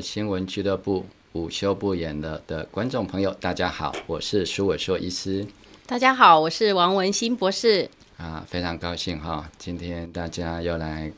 新闻俱乐部午休不演了的观众朋友，大家好，我是苏伟硕医师。大家好，我是王文新博士。啊，非常高兴哈，今天大家又来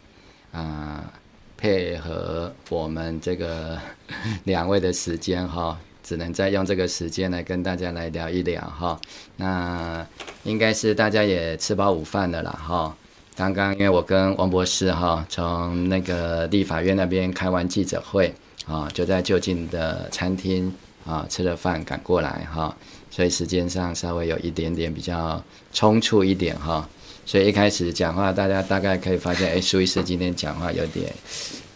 啊配合我们这个 两位的时间哈，只能再用这个时间来跟大家来聊一聊哈。那应该是大家也吃饱午饭了啦哈。刚刚因为我跟王博士哈从那个立法院那边开完记者会啊，就在就近的餐厅啊吃了饭赶过来哈。所以时间上稍微有一点点比较匆促一点哈，所以一开始讲话，大家大概可以发现，哎，苏医师今天讲话有点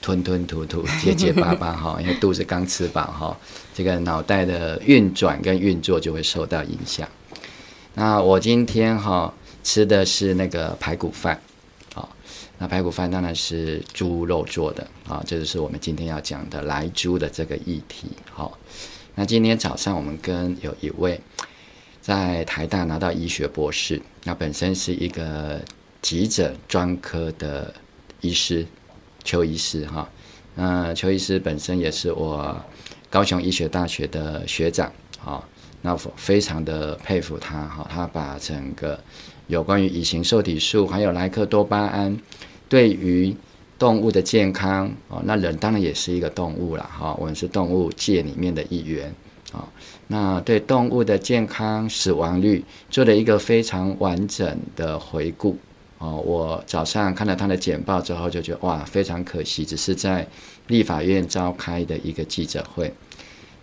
吞吞吐吐、结结巴巴哈，因为肚子刚吃饱哈，这个脑袋的运转跟运作就会受到影响。那我今天哈吃的是那个排骨饭，啊，那排骨饭当然是猪肉做的啊，这就是我们今天要讲的来猪的这个议题，好。那今天早上我们跟有一位在台大拿到医学博士，那本身是一个急诊专科的医师邱医师哈，那邱医师本身也是我高雄医学大学的学长，好，那非常的佩服他哈，他把整个有关于乙型受体素还有莱克多巴胺对于动物的健康哦，那人当然也是一个动物了哈，我们是动物界里面的一员啊。那对动物的健康、死亡率做了一个非常完整的回顾哦。我早上看了他的简报之后，就觉得哇，非常可惜，只是在立法院召开的一个记者会。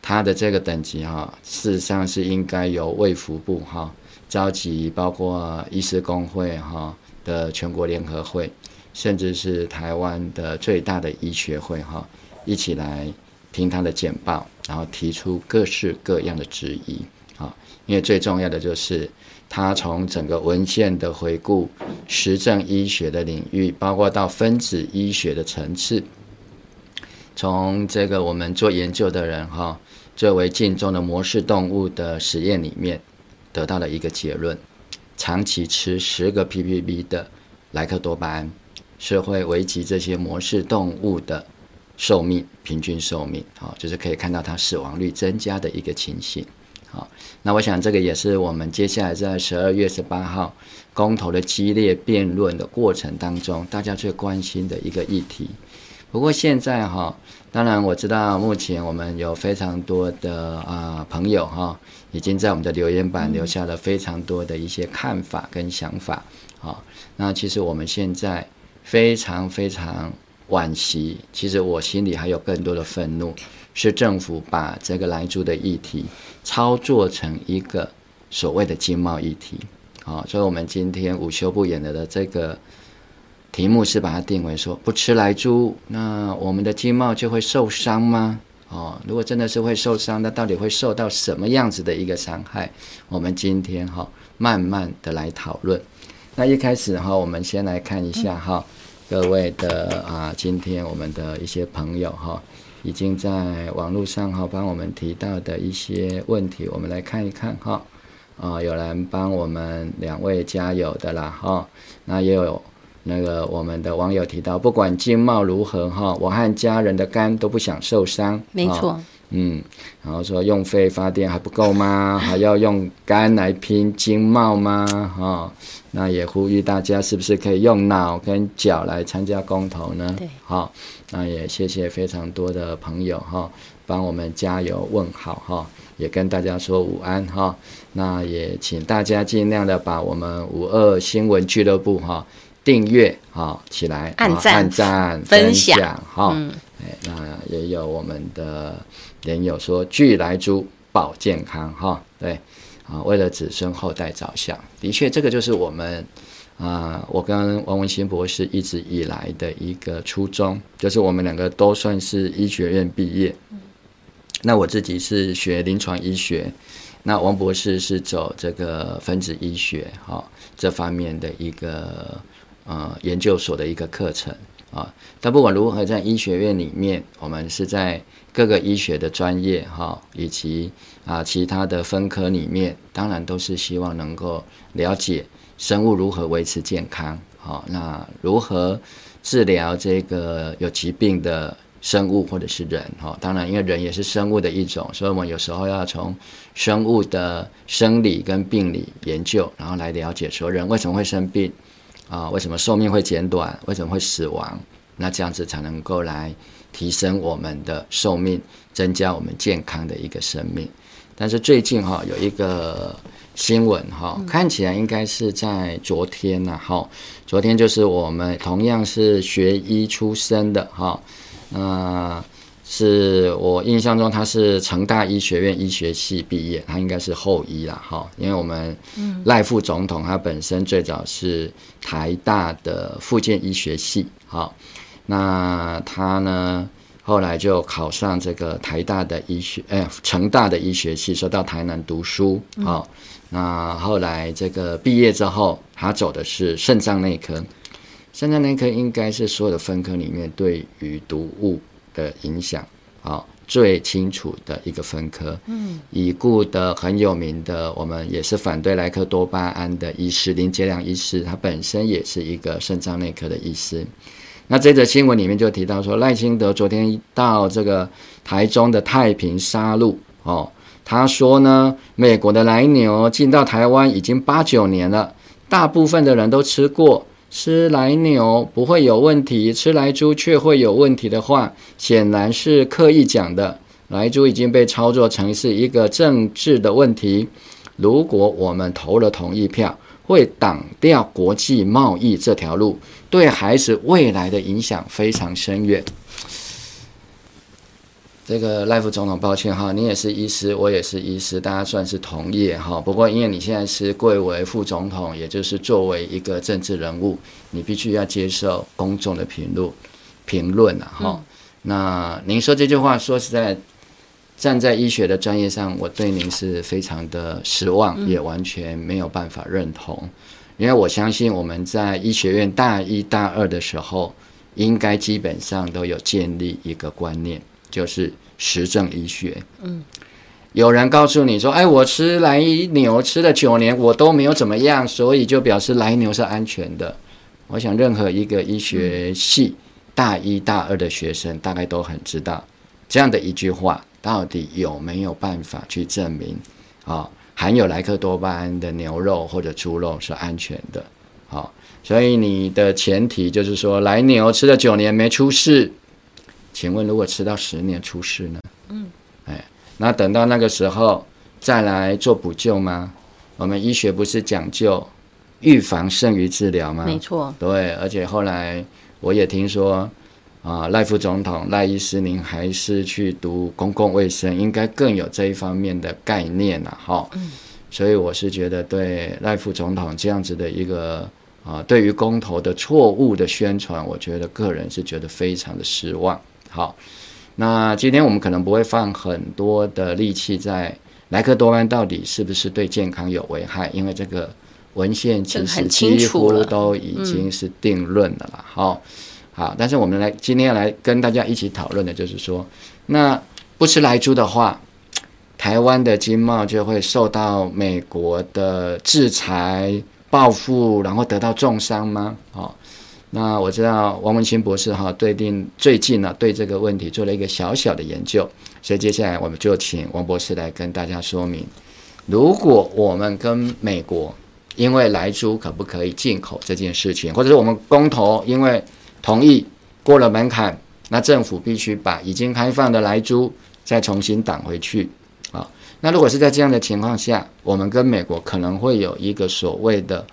他的这个等级哈，事实上是应该由卫福部哈召集，包括医师工会哈的全国联合会。甚至是台湾的最大的医学会哈，一起来听他的简报，然后提出各式各样的质疑啊。因为最重要的就是他从整个文献的回顾、实证医学的领域，包括到分子医学的层次，从这个我们做研究的人哈，最为敬重的模式动物的实验里面，得到了一个结论：长期吃十个 ppb 的莱克多巴胺。是会危及这些模式动物的寿命，平均寿命，好，就是可以看到它死亡率增加的一个情形，好，那我想这个也是我们接下来在十二月十八号公投的激烈辩论的过程当中，大家最关心的一个议题。不过现在哈，当然我知道目前我们有非常多的啊朋友哈，已经在我们的留言板留下了非常多的一些看法跟想法，好，那其实我们现在。非常非常惋惜，其实我心里还有更多的愤怒，是政府把这个来猪的议题操作成一个所谓的经贸议题，好，所以我们今天午休不演的的这个题目是把它定为说，不吃来猪，那我们的经贸就会受伤吗？哦，如果真的是会受伤，那到底会受到什么样子的一个伤害？我们今天哈慢慢的来讨论。那一开始哈，我们先来看一下哈，各位的啊，今天我们的一些朋友哈，已经在网络上哈帮我们提到的一些问题，我们来看一看哈。啊，有人帮我们两位加油的啦哈，那也有那个我们的网友提到，不管经贸如何哈，我和家人的肝都不想受伤。没错。嗯，然后说用肺发电还不够吗？还要用肝来拼经贸吗？哈、哦，那也呼吁大家是不是可以用脑跟脚来参加公投呢？对，好、哦，那也谢谢非常多的朋友哈、哦，帮我们加油问好哈、哦，也跟大家说午安哈、哦。那也请大家尽量的把我们五二新闻俱乐部哈、哦、订阅哈、哦、起来，按赞、按赞、分享哈。哎、嗯，那也有我们的。人友说聚来猪保健康哈，对啊，为了子孙后代着想，的确这个就是我们啊，我跟王文新博士一直以来的一个初衷，就是我们两个都算是医学院毕业，那我自己是学临床医学，那王博士是走这个分子医学哈这方面的一个呃研究所的一个课程啊，但不管如何，在医学院里面，我们是在。各个医学的专业哈，以及啊其他的分科里面，当然都是希望能够了解生物如何维持健康好，那如何治疗这个有疾病的生物或者是人？哈，当然，因为人也是生物的一种，所以我们有时候要从生物的生理跟病理研究，然后来了解说人为什么会生病啊？为什么寿命会减短？为什么会死亡？那这样子才能够来提升我们的寿命，增加我们健康的一个生命。但是最近哈有一个新闻哈，看起来应该是在昨天呐哈，昨天就是我们同样是学医出身的哈，那是我印象中他是成大医学院医学系毕业，他应该是后医啦哈，因为我们赖副总统他本身最早是台大的附件医学系哈。那他呢，后来就考上这个台大的医学，哎，成大的医学系，说到台南读书。好，那后来这个毕业之后，他走的是肾脏内科。肾脏内科应该是所有的分科里面对于毒物的影响，好最清楚的一个分科。嗯，已故的很有名的，我们也是反对莱克多巴胺的医师林杰良医师，他本身也是一个肾脏内科的医师。那这则新闻里面就提到说，赖清德昨天到这个台中的太平沙鹿哦，他说呢，美国的来牛进到台湾已经八九年了，大部分的人都吃过，吃来牛不会有问题，吃来猪却会有问题的话，显然是刻意讲的。来猪已经被操作成是一个政治的问题，如果我们投了同意票，会挡掉国际贸易这条路。对孩子未来的影响非常深远。这个赖副总统，抱歉哈，你也是医师，我也是医师，大家算是同业哈。不过因为你现在是贵为副总统，也就是作为一个政治人物，你必须要接受公众的评论评论了哈。嗯、那您说这句话，说实在，站在医学的专业上，我对您是非常的失望，也完全没有办法认同。因为我相信我们在医学院大一、大二的时候，应该基本上都有建立一个观念，就是实证医学。嗯，有人告诉你说：“哎，我吃来牛吃了九年，我都没有怎么样，所以就表示来牛是安全的。”我想，任何一个医学系大一、大二的学生，大概都很知道这样的一句话到底有没有办法去证明啊？含有莱克多巴胺的牛肉或者猪肉是安全的，好，所以你的前提就是说，来牛吃了九年没出事，请问如果迟到十年出事呢？嗯，哎，那等到那个时候再来做补救吗？我们医学不是讲究预防胜于治疗吗？没错，对，而且后来我也听说。啊，赖副总统、赖医师，您还是去读公共卫生，应该更有这一方面的概念了，哈。嗯。所以我是觉得，对赖副总统这样子的一个啊，对于公投的错误的宣传，我觉得个人是觉得非常的失望。好，那今天我们可能不会放很多的力气在莱克多巴胺到底是不是对健康有危害，因为这个文献其实几乎都已经是定论的了，好。好，但是我们来今天来跟大家一起讨论的就是说，那不吃莱猪的话，台湾的经贸就会受到美国的制裁报复，然后得到重伤吗？好，那我知道王文清博士哈对定最近呢、对这个问题做了一个小小的研究，所以接下来我们就请王博士来跟大家说明，如果我们跟美国因为莱猪可不可以进口这件事情，或者是我们公投因为同意过了门槛，那政府必须把已经开放的莱猪再重新挡回去啊。那如果是在这样的情况下，我们跟美国可能会有一个所谓的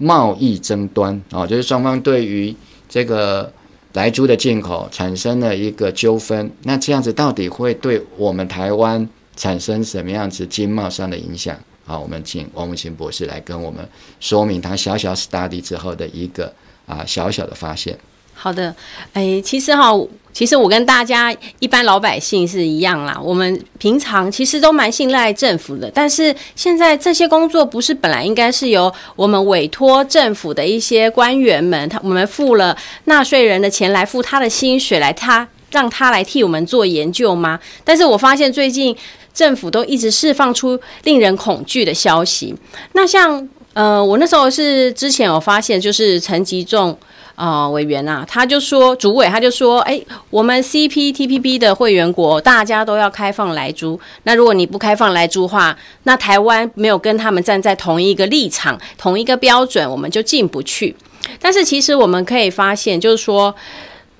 贸易争端啊，就是双方对于这个莱猪的进口产生了一个纠纷。那这样子到底会对我们台湾产生什么样子经贸上的影响？好，我们请王文清博士来跟我们说明他小小 study 之后的一个啊小小的发现。好的，哎，其实哈，其实我跟大家一般老百姓是一样啦。我们平常其实都蛮信赖政府的，但是现在这些工作不是本来应该是由我们委托政府的一些官员们，他我们付了纳税人的钱来付他的薪水来，他让他来替我们做研究吗？但是我发现最近政府都一直释放出令人恐惧的消息。那像呃，我那时候是之前有发现，就是陈吉仲啊委员啊，他就说主委他就说，哎，我们 CPTPP 的会员国大家都要开放来租，那如果你不开放来租的话，那台湾没有跟他们站在同一个立场、同一个标准，我们就进不去。但是其实我们可以发现，就是说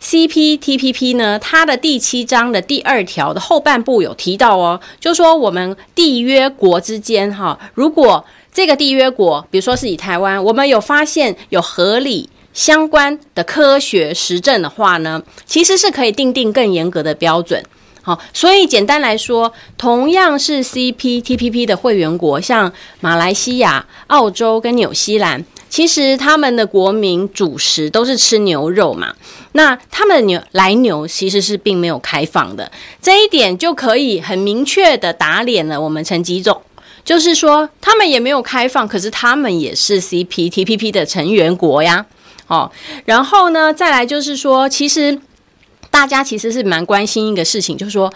CPTPP 呢，它的第七章的第二条的后半部有提到哦，就是说我们缔约国之间哈，如果这个缔约国，比如说是以台湾，我们有发现有合理相关的科学实证的话呢，其实是可以定定更严格的标准。好，所以简单来说，同样是 CPTPP 的会员国，像马来西亚、澳洲跟纽西兰，其实他们的国民主食都是吃牛肉嘛。那他们牛来牛其实是并没有开放的，这一点就可以很明确的打脸了我们陈吉仲。就是说，他们也没有开放，可是他们也是 CPTPP 的成员国呀。哦，然后呢，再来就是说，其实大家其实是蛮关心一个事情，就是说。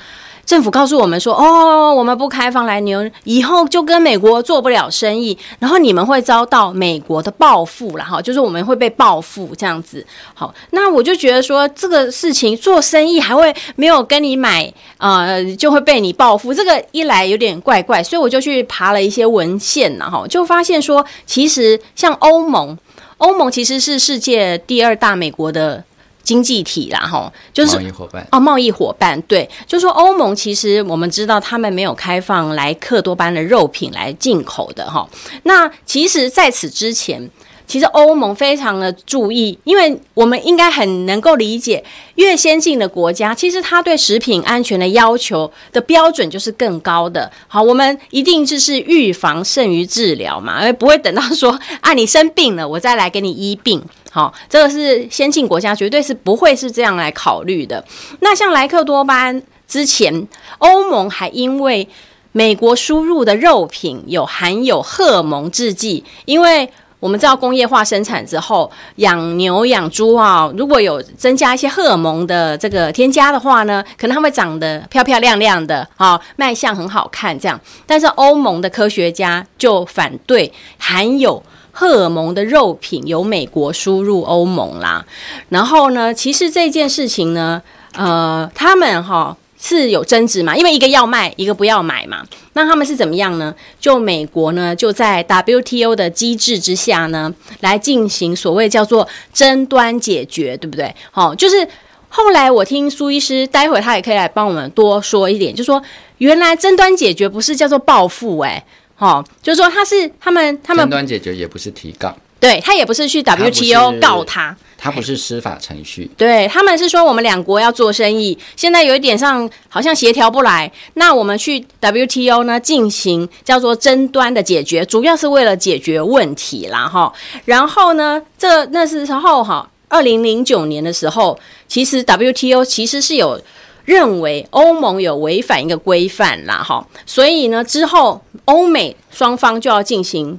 政府告诉我们说：“哦，我们不开放来牛，以后就跟美国做不了生意，然后你们会遭到美国的报复了哈，就是我们会被报复这样子。好，那我就觉得说这个事情做生意还会没有跟你买，呃，就会被你报复，这个一来有点怪怪，所以我就去爬了一些文献然后就发现说，其实像欧盟，欧盟其实是世界第二大美国的。”经济体啦，哈，就是贸易伙伴哦，贸易伙伴，对，就是说欧盟其实我们知道他们没有开放莱克多巴胺的肉品来进口的哈。那其实在此之前，其实欧盟非常的注意，因为我们应该很能够理解，越先进的国家，其实它对食品安全的要求的标准就是更高的。好，我们一定就是预防胜于治疗嘛，而不会等到说啊你生病了，我再来给你医病。好，这个是先进国家绝对是不会是这样来考虑的。那像莱克多巴胺之前，欧盟还因为美国输入的肉品有含有荷尔蒙制剂，因为。我们知道工业化生产之后，养牛养猪啊，如果有增加一些荷尔蒙的这个添加的话呢，可能它会长得漂漂亮亮的，啊，卖相很好看这样。但是欧盟的科学家就反对含有荷尔蒙的肉品由美国输入欧盟啦。然后呢，其实这件事情呢，呃，他们哈。是有争执嘛？因为一个要卖，一个不要买嘛。那他们是怎么样呢？就美国呢，就在 WTO 的机制之下呢，来进行所谓叫做争端解决，对不对？好，就是后来我听苏医师，待会他也可以来帮我们多说一点，就说原来争端解决不是叫做报复，哎，好，就是说他是他们他们争端解决也不是提告。对，他也不是去 WTO 告他，他不是司法程序。对，他们是说我们两国要做生意，现在有一点上好像协调不来，那我们去 WTO 呢进行叫做争端的解决，主要是为了解决问题啦哈。然后呢，这那是时候哈，二零零九年的时候，其实 WTO 其实是有认为欧盟有违反一个规范啦哈，所以呢之后欧美双方就要进行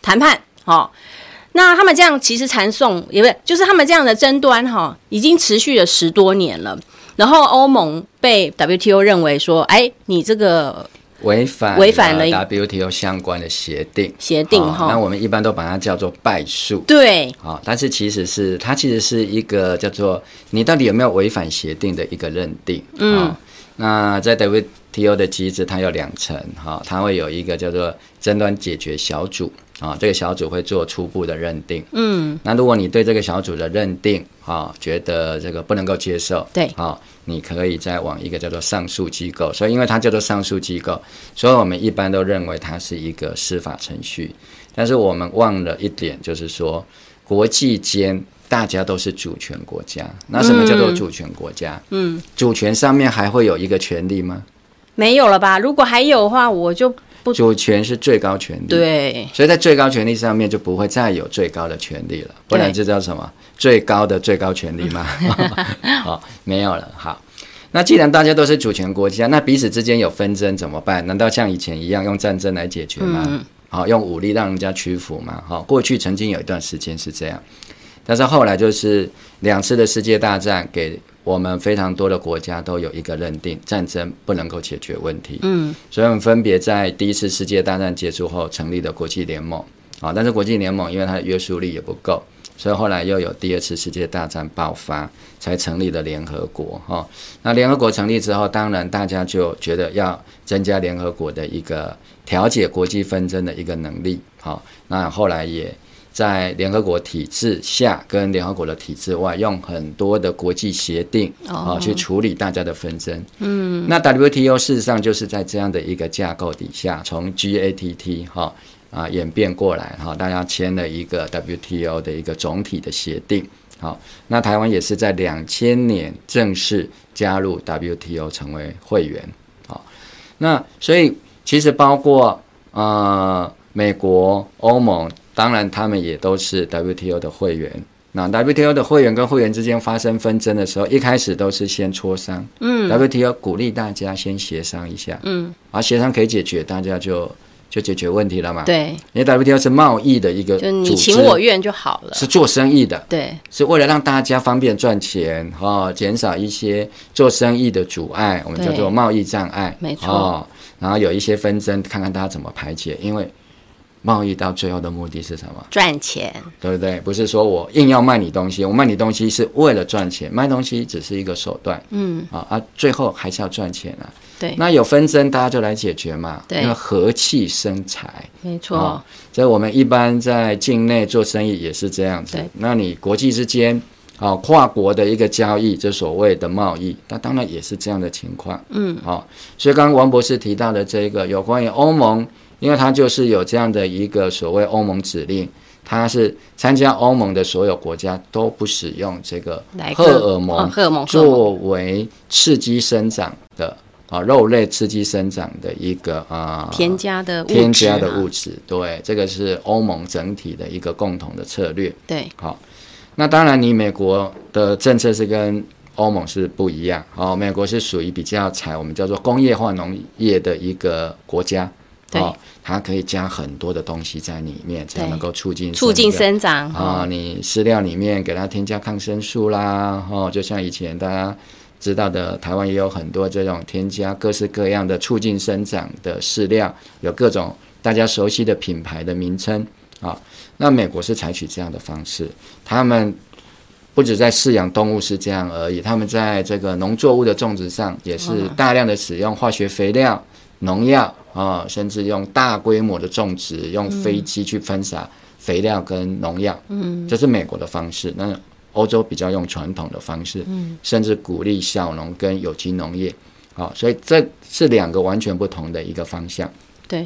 谈判哈。那他们这样其实缠讼也不是，就是他们这样的争端哈，已经持续了十多年了。然后欧盟被 WTO 认为说，哎，你这个违反违反了 WTO 相关的协定协定哈。那我们一般都把它叫做败诉。对，好，但是其实是它其实是一个叫做你到底有没有违反协定的一个认定。嗯，那在 WTO 的机制，它有两层哈，它会有一个叫做争端解决小组。啊，这个小组会做初步的认定。嗯，那如果你对这个小组的认定，啊，觉得这个不能够接受，对，啊，你可以再往一个叫做上诉机构。所以，因为它叫做上诉机构，所以我们一般都认为它是一个司法程序。但是我们忘了一点，就是说国际间大家都是主权国家。那什么叫做主权国家？嗯，主权上面还会有一个权利吗？没有了吧？如果还有的话，我就。主权是最高权力，对，所以在最高权力上面就不会再有最高的权利了，不然这叫什么？最高的最高权力吗？好，没有了。好，那既然大家都是主权国家，那彼此之间有纷争怎么办？难道像以前一样用战争来解决吗？好，用武力让人家屈服吗？好，过去曾经有一段时间是这样，但是后来就是两次的世界大战给。我们非常多的国家都有一个认定，战争不能够解决问题。嗯，所以我们分别在第一次世界大战结束后成立的国际联盟，啊，但是国际联盟因为它的约束力也不够，所以后来又有第二次世界大战爆发，才成立了联合国哈。那联合国成立之后，当然大家就觉得要增加联合国的一个调解国际纷争的一个能力，好，那后来也。在联合国体制下，跟联合国的体制外，用很多的国际协定啊、哦、去处理大家的纷争。嗯，那 WTO 事实上就是在这样的一个架构底下，从 GATT 哈、哦、啊演变过来哈、哦，大家签了一个 WTO 的一个总体的协定。好、哦，那台湾也是在两千年正式加入 WTO 成为会员。好、哦，那所以其实包括呃美国、欧盟。当然，他们也都是 WTO 的会员。那 WTO 的会员跟会员之间发生纷争的时候，一开始都是先磋商。嗯，WTO 鼓励大家先协商一下。嗯，而协商可以解决，大家就就解决问题了嘛。对，因为 WTO 是贸易的一个，就你情我愿就好了。是做生意的。对，是为了让大家方便赚钱哈，减少一些做生意的阻碍，我们叫做贸易障碍。没错。然后有一些纷争，看看大家怎么排解，因为。贸易到最后的目的是什么？赚钱，对不对？不是说我硬要卖你东西，我卖你东西是为了赚钱，卖东西只是一个手段。嗯，啊啊，最后还是要赚钱啊。对，那有纷争，大家就来解决嘛。对，因为和气生财。没错。啊，所以我们一般在境内做生意也是这样子。对，那你国际之间啊，跨国的一个交易，就所谓的贸易，那当然也是这样的情况。嗯，好，所以刚刚王博士提到的这个有关于欧盟。因为它就是有这样的一个所谓欧盟指令，它是参加欧盟的所有国家都不使用这个荷尔蒙，荷尔蒙作为刺激生长的啊肉类刺激生长的一个啊添加的添加的物质，对，这个是欧盟整体的一个共同的策略。对，好，那当然你美国的政策是跟欧盟是不一样，哦，美国是属于比较采我们叫做工业化农业的一个国家。哦，它可以加很多的东西在里面，才能够促进促进生长啊、哦！你饲料里面给它添加抗生素啦，哦，就像以前大家知道的，台湾也有很多这种添加各式各样的促进生长的饲料，有各种大家熟悉的品牌的名称啊、哦。那美国是采取这样的方式，他们不止在饲养动物是这样而已，他们在这个农作物的种植上也是大量的使用化学肥料、农药。啊、哦，甚至用大规模的种植，用飞机去喷洒肥料跟农药，嗯，这是美国的方式。那欧洲比较用传统的方式，嗯，甚至鼓励小农跟有机农业，好、哦，所以这是两个完全不同的一个方向。对，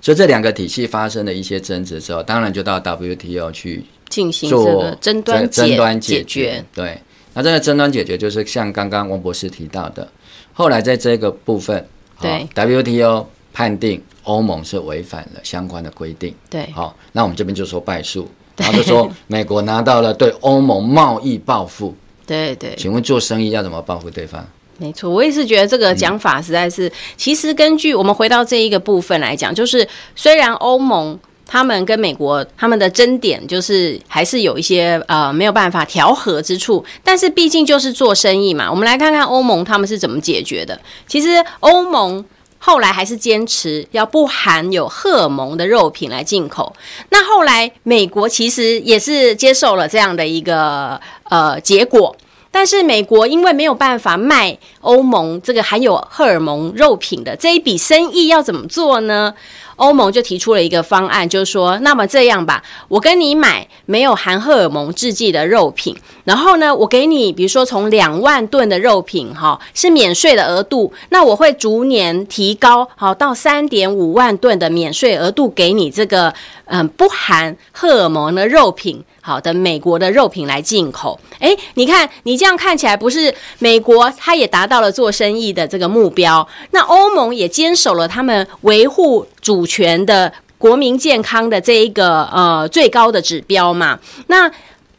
所以这两个体系发生了一些争执之后，当然就到 WTO 去进行这个争端争端解决。对，那这个争端解决就是像刚刚王博士提到的，后来在这个部分，对、哦、WTO。判定欧盟是违反了相关的规定，对，好，那我们这边就说败诉，然后就说美国拿到了对欧盟贸易报复，对对，请问做生意要怎么报复对方？没错，我也是觉得这个讲法实在是，嗯、其实根据我们回到这一个部分来讲，就是虽然欧盟他们跟美国他们的争点就是还是有一些呃没有办法调和之处，但是毕竟就是做生意嘛，我们来看看欧盟他们是怎么解决的。其实欧盟。后来还是坚持要不含有荷尔蒙的肉品来进口。那后来美国其实也是接受了这样的一个呃结果，但是美国因为没有办法卖欧盟这个含有荷尔蒙肉品的这一笔生意，要怎么做呢？欧盟就提出了一个方案，就是说，那么这样吧，我跟你买没有含荷尔蒙制剂的肉品，然后呢，我给你，比如说从两万吨的肉品，哈，是免税的额度，那我会逐年提高，好到三点五万吨的免税额度给你这个，嗯，不含荷尔蒙的肉品。好的，美国的肉品来进口，诶，你看你这样看起来不是美国，它也达到了做生意的这个目标，那欧盟也坚守了他们维护主权的国民健康的这一个呃最高的指标嘛？那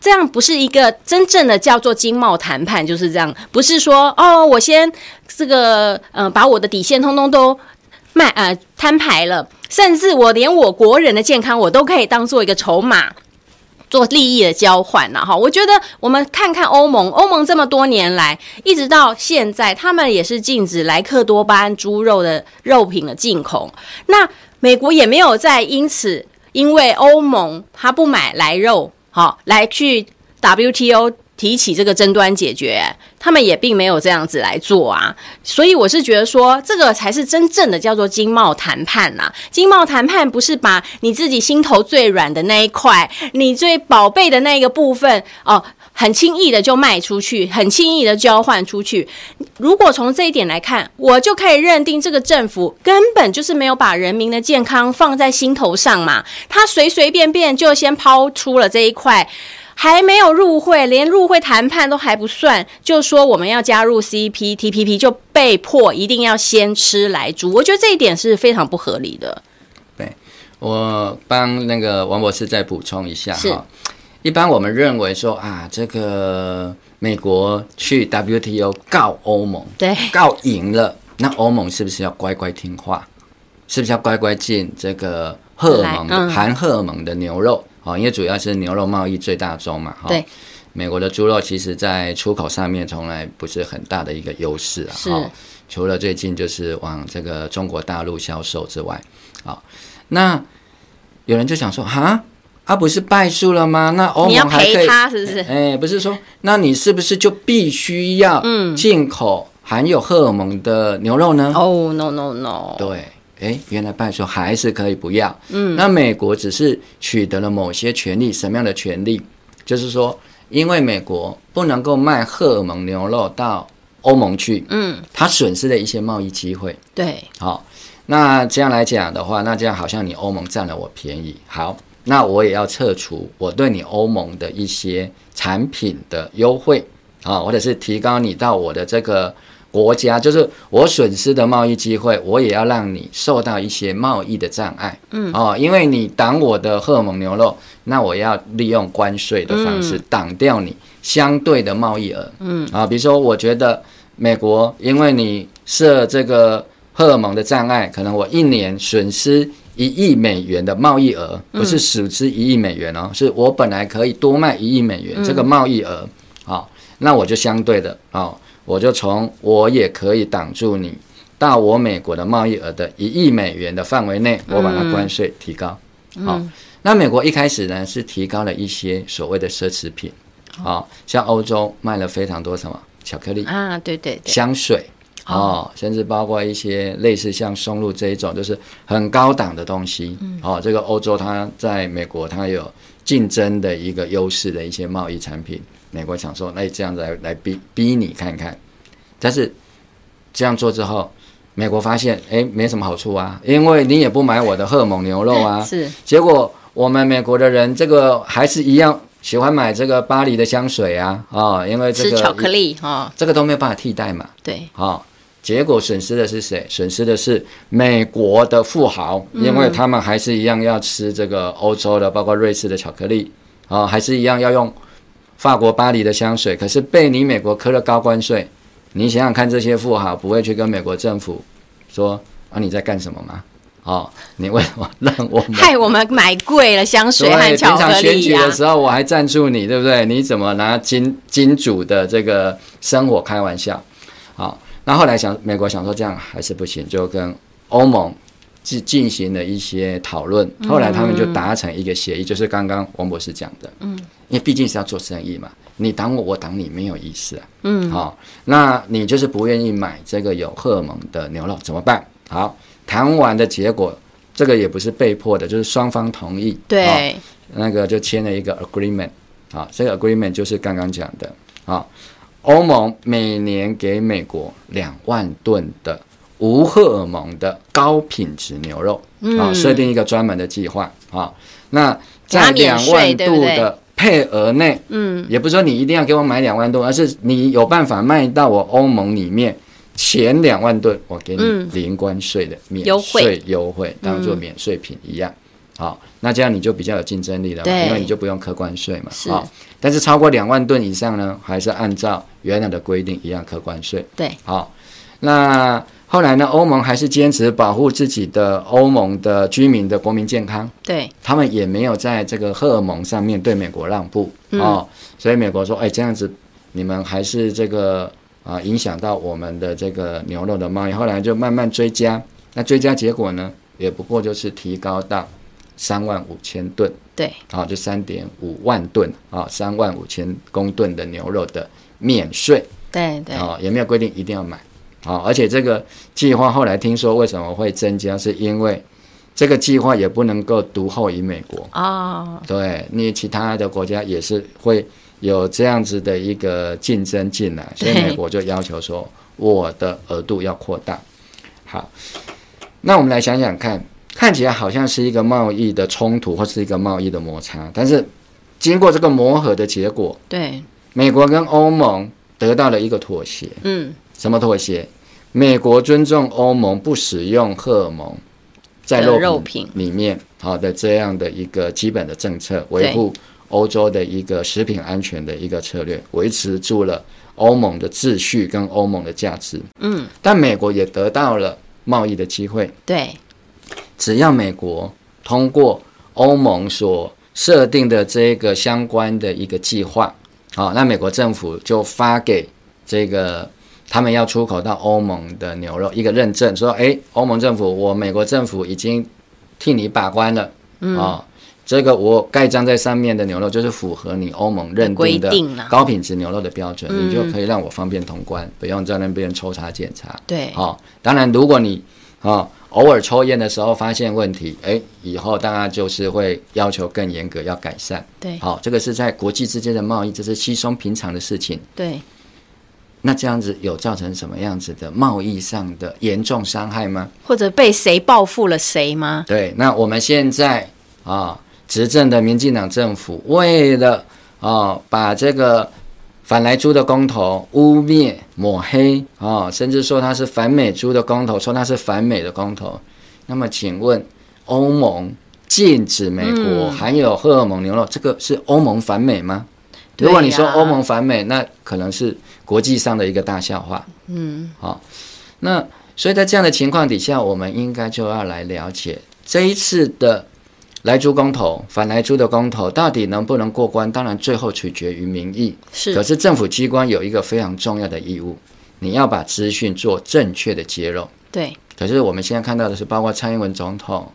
这样不是一个真正的叫做经贸谈判，就是这样，不是说哦，我先这个呃把我的底线通通都卖呃摊牌了，甚至我连我国人的健康我都可以当做一个筹码。做利益的交换了哈，我觉得我们看看欧盟，欧盟这么多年来，一直到现在，他们也是禁止莱克多巴胺猪肉的肉品的进口。那美国也没有在因此因为欧盟他不买来肉，好来去 WTO。提起这个争端解决，他们也并没有这样子来做啊，所以我是觉得说，这个才是真正的叫做经贸谈判呐。经贸谈判不是把你自己心头最软的那一块，你最宝贝的那个部分哦，很轻易的就卖出去，很轻易的交换出去。如果从这一点来看，我就可以认定这个政府根本就是没有把人民的健康放在心头上嘛，他随随便便就先抛出了这一块。还没有入会，连入会谈判都还不算，就说我们要加入 CPTPP，就被迫一定要先吃来猪。我觉得这一点是非常不合理的。对，我帮那个王博士再补充一下哈。一般我们认为说啊，这个美国去 WTO 告欧盟，对，告赢了，那欧盟是不是要乖乖听话？是不是要乖乖进这个荷尔蒙、嗯、含荷尔蒙的牛肉？哦，因为主要是牛肉贸易最大宗嘛，哈。对。美国的猪肉其实在出口上面从来不是很大的一个优势啊。是。除了最近就是往这个中国大陆销售之外，啊，那有人就想说，哈，啊不是败诉了吗？那欧盟还可以，你要赔他是不是？哎，不是说，那你是不是就必须要进口含有荷尔蒙的牛肉呢？哦、oh, no no no。对。哎，原来拜说还是可以不要。嗯，那美国只是取得了某些权利，什么样的权利？就是说，因为美国不能够卖荷尔蒙牛肉到欧盟去，嗯，它损失了一些贸易机会。对，好，那这样来讲的话，那这样好像你欧盟占了我便宜。好，那我也要撤除我对你欧盟的一些产品的优惠啊，或者是提高你到我的这个。国家就是我损失的贸易机会，我也要让你受到一些贸易的障碍。嗯，哦，因为你挡我的荷尔蒙牛肉，那我要利用关税的方式挡掉你相对的贸易额。嗯，啊，比如说，我觉得美国因为你设这个荷尔蒙的障碍，可能我一年损失一亿美元的贸易额，不是损失一亿美元哦，是我本来可以多卖一亿美元这个贸易额。好，那我就相对的哦。我就从我也可以挡住你到我美国的贸易额的一亿美元的范围内，我把它关税提高。好，那美国一开始呢是提高了一些所谓的奢侈品，好，像欧洲卖了非常多什么巧克力啊，对对对，香水哦，甚至包括一些类似像松露这一种，就是很高档的东西。哦，这个欧洲它在美国它有竞争的一个优势的一些贸易产品。美国想说，那这样子来来逼逼你看看，但是这样做之后，美国发现，哎，没什么好处啊，因为你也不买我的荷尔蒙牛肉啊。是。结果我们美国的人，这个还是一样喜欢买这个巴黎的香水啊，啊、哦，因为这个吃巧克力哈，这个都没有办法替代嘛。对。好、哦，结果损失的是谁？损失的是美国的富豪，因为他们还是一样要吃这个欧洲的，包括瑞士的巧克力啊、哦，还是一样要用。法国巴黎的香水，可是被你美国磕了高关税。你想想看，这些富豪不会去跟美国政府说啊，你在干什么吗？哦，你为什么让我们 害我们买贵了香水和巧克力啊？选举的时候我还赞助你，对不对？你怎么拿金金主的这个生活开玩笑？好，那后来想美国想说这样还是不行，就跟欧盟进进行了一些讨论。后来他们就达成一个协议，就是刚刚王博士讲的，嗯。因为毕竟是要做生意嘛，你挡我，我挡你，没有意思啊。嗯，好、哦，那你就是不愿意买这个有荷尔蒙的牛肉，怎么办？好，谈完的结果，这个也不是被迫的，就是双方同意。对、哦，那个就签了一个 agreement。啊，这个 agreement 就是刚刚讲的。啊，欧盟每年给美国两万吨的无荷尔蒙的高品质牛肉。啊，设定一个专门的计划。啊，那在两万度的。配额内，嗯，也不是说你一定要给我买两万吨，而是你有办法卖到我欧盟里面前两万吨，我给你零关税的免税优惠，当做免税品一样。好，那这样你就比较有竞争力了，因为你就不用课关税嘛。好，但是超过两万吨以上呢，还是按照原来的规定一样课关税。对，好，那。后来呢，欧盟还是坚持保护自己的欧盟的居民的国民健康。对，他们也没有在这个荷尔蒙上面对美国让步、嗯、哦。所以美国说：“哎，这样子你们还是这个啊，影响到我们的这个牛肉的贸易。”后来就慢慢追加。那追加结果呢，也不过就是提高到三万五千吨，对，好，就三点五万吨啊，三万五千公吨的牛肉的免税，对对，啊，也没有规定一定要买，啊，而且这个计划后来听说为什么会增加，是因为这个计划也不能够独厚于美国啊，对，你其他的国家也是会有这样子的一个竞争进来，所以美国就要求说我的额度要扩大，好。那我们来想想看，看起来好像是一个贸易的冲突或是一个贸易的摩擦，但是经过这个磨合的结果，对，美国跟欧盟得到了一个妥协。嗯，什么妥协？美国尊重欧盟不使用荷尔蒙在肉品里面，好的这样的一个基本的政策，维护欧洲的一个食品安全的一个策略，维持住了欧盟的秩序跟欧盟的价值。嗯，但美国也得到了。贸易的机会，对，只要美国通过欧盟所设定的这个相关的一个计划，好，那美国政府就发给这个他们要出口到欧盟的牛肉一个认证，说，哎，欧盟政府，我美国政府已经替你把关了，嗯，啊，这个我盖章在上面的牛肉就是符合你欧盟认定的高品质牛肉的标准，你就可以让我方便通关，不用在那边抽查检查，对，好。当然，如果你啊偶尔抽烟的时候发现问题，哎，以后当然就是会要求更严格，要改善。对，好，这个是在国际之间的贸易，这是稀松平常的事情。对，那这样子有造成什么样子的贸易上的严重伤害吗？或者被谁报复了谁吗？对，那我们现在啊执政的民进党政府为了啊把这个。反莱猪的公投污蔑抹黑啊、哦，甚至说它是反美猪的公投，说它是反美的公投。那么，请问欧盟禁止美国含有荷尔蒙牛肉，嗯、这个是欧盟反美吗？如果你说欧盟反美，那可能是国际上的一个大笑话。嗯，好、哦，那所以在这样的情况底下，我们应该就要来了解这一次的。莱猪公投，反莱猪的公投到底能不能过关？当然，最后取决于民意。是，可是政府机关有一个非常重要的义务，你要把资讯做正确的揭露。对。可是我们现在看到的是，包括蔡英文总统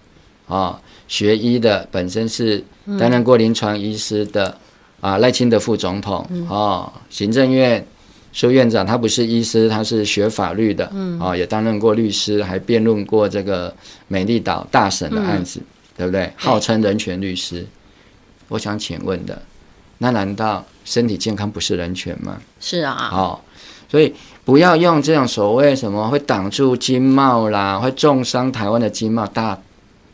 啊，学医的本身是担任过临床医师的、嗯、啊，赖清德副总统啊，行政院苏院长他不是医师，他是学法律的，嗯啊，也担任过律师，还辩论过这个美丽岛大审的案子。嗯对不对？号称人权律师，我想请问的，那难道身体健康不是人权吗？是啊。好，所以不要用这样所谓什么会挡住经贸啦，会重伤台湾的经贸大，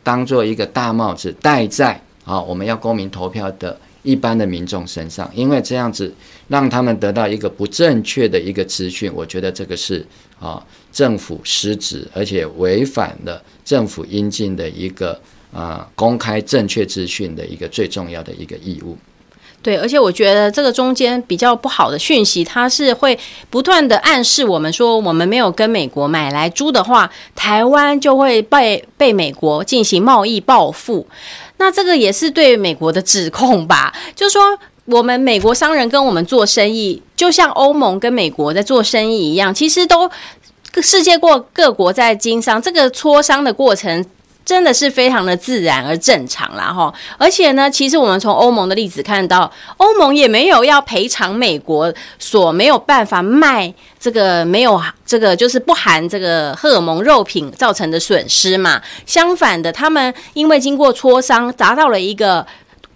当做一个大帽子戴在啊，我们要公民投票的一般的民众身上，因为这样子让他们得到一个不正确的一个资讯，我觉得这个是啊政府失职，而且违反了政府应尽的一个。啊，公开正确资讯的一个最重要的一个义务。对，而且我觉得这个中间比较不好的讯息，它是会不断的暗示我们说，我们没有跟美国买来猪的话，台湾就会被被美国进行贸易报复。那这个也是对美国的指控吧？就是说，我们美国商人跟我们做生意，就像欧盟跟美国在做生意一样，其实都世界各各国在经商，这个磋商的过程。真的是非常的自然而正常啦，哈！而且呢，其实我们从欧盟的例子看到，欧盟也没有要赔偿美国所没有办法卖这个没有这个就是不含这个荷尔蒙肉品造成的损失嘛。相反的，他们因为经过磋商，达到了一个。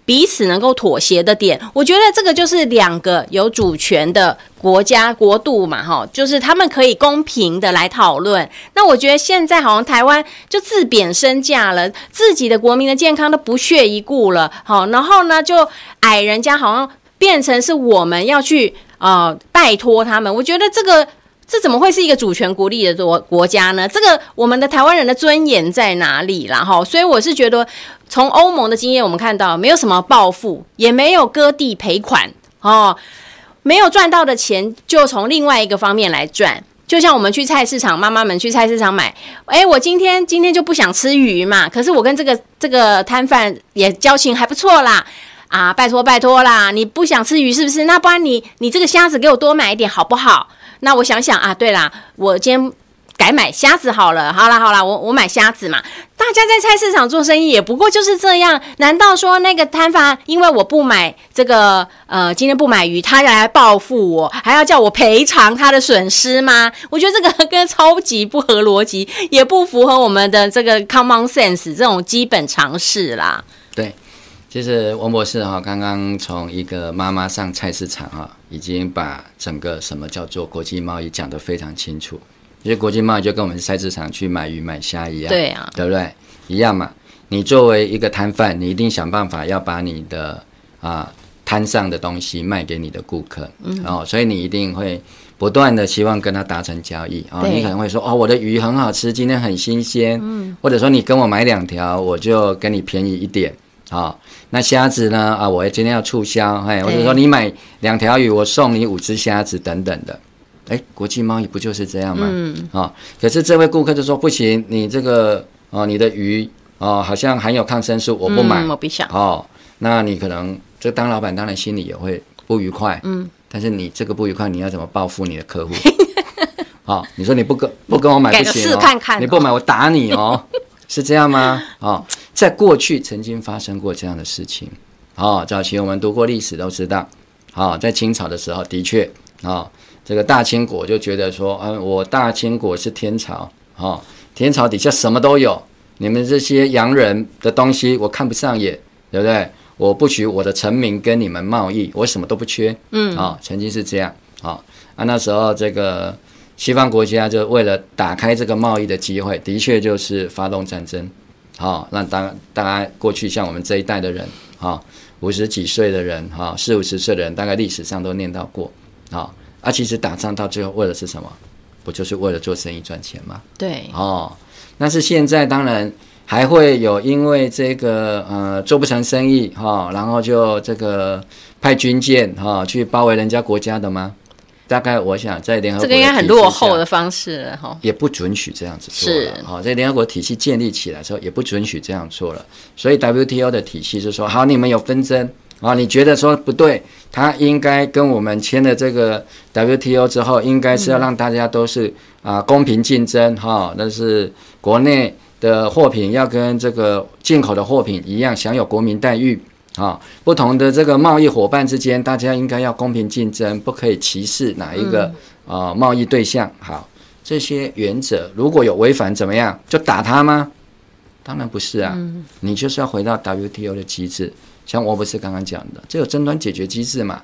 彼此能够妥协的点，我觉得这个就是两个有主权的国家国度嘛，哈，就是他们可以公平的来讨论。那我觉得现在好像台湾就自贬身价了，自己的国民的健康都不屑一顾了，好，然后呢就矮人家好像变成是我们要去、呃、拜托他们。我觉得这个这怎么会是一个主权国力的国国家呢？这个我们的台湾人的尊严在哪里啦？哈，所以我是觉得。从欧盟的经验，我们看到没有什么报复，也没有割地赔款哦，没有赚到的钱就从另外一个方面来赚。就像我们去菜市场，妈妈们去菜市场买，哎，我今天今天就不想吃鱼嘛，可是我跟这个这个摊贩也交情还不错啦，啊，拜托拜托啦，你不想吃鱼是不是？那不然你你这个虾子给我多买一点好不好？那我想想啊，对啦，我今天。改买虾子好了。好啦好啦，我我买虾子嘛。大家在菜市场做生意也不过就是这样。难道说那个摊贩因为我不买这个呃，今天不买鱼，他要来报复我，还要叫我赔偿他的损失吗？我觉得这个跟超级不合逻辑，也不符合我们的这个 common sense 这种基本常识啦。对。其实王博士哈，刚刚从一个妈妈上菜市场哈，已经把整个什么叫做国际贸易讲得非常清楚。因为国际贸易就跟我们菜市场去买鱼买虾一样，对啊，对不对？一样嘛。你作为一个摊贩，你一定想办法要把你的啊摊上的东西卖给你的顾客，嗯，哦，所以你一定会不断的希望跟他达成交易啊。哦，你可能会说哦，我的鱼很好吃，今天很新鲜，嗯，或者说你跟我买两条，我就跟你便宜一点。好、哦，那虾子呢？啊，我今天要促销，嘿，或者说你买两条鱼，我送你五只虾子等等的，哎，国际贸易不就是这样吗？嗯，啊、哦，可是这位顾客就说不行，你这个哦，你的鱼哦，好像含有抗生素，我不买，嗯、我不想。哦，那你可能这当老板当然心里也会不愉快，嗯，但是你这个不愉快，你要怎么报复你的客户？哦，你说你不跟不跟我买不行、哦、看看、哦，你不买我打你哦。是这样吗？哦，在过去曾经发生过这样的事情。哦，早期我们读过历史都知道。哦，在清朝的时候，的确，哦，这个大清国就觉得说，嗯，我大清国是天朝，哦，天朝底下什么都有，你们这些洋人的东西我看不上眼，对不对？我不许我的臣民跟你们贸易，我什么都不缺。嗯，哦，曾经是这样。哦，啊，那时候这个。西方国家就为了打开这个贸易的机会，的确就是发动战争，好，那当大家过去像我们这一代的人，哈，五十几岁的人，哈，四五十岁的人，大概历史上都念到过，啊，啊，其实打仗到最后为的是什么？不就是为了做生意赚钱吗？对，哦，但是现在当然还会有因为这个呃做不成生意，哈，然后就这个派军舰哈去包围人家国家的吗？大概我想在联合国这个应该很落后的方式了哈，也不准许这样子做了。好，在联合国体系建立起来之后，也不准许这样做了。所以 WTO 的体系是说，好，你们有纷争啊，你觉得说不对，他应该跟我们签了这个 WTO 之后，应该是要让大家都是啊公平竞争哈，那是国内的货品要跟这个进口的货品一样，享有国民待遇。啊，不同的这个贸易伙伴之间，大家应该要公平竞争，不可以歧视哪一个啊贸易对象。好，这些原则如果有违反，怎么样？就打他吗？当然不是啊，你就是要回到 WTO 的机制。像我不是刚刚讲的，这有争端解决机制嘛，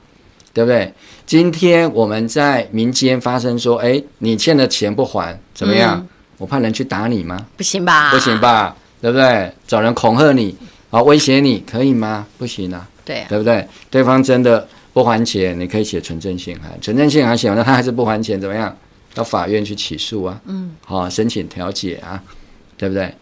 对不对？今天我们在民间发生说，哎，你欠的钱不还，怎么样？我派人去打你吗？不行吧？不行吧？对不对？找人恐吓你。好，威胁你可以吗？不行啊，对啊，对不对？对方真的不还钱，你可以写存证信函，存证信函写完了，他还是不还钱，怎么样？到法院去起诉啊，嗯，好，申请调解啊，对不对？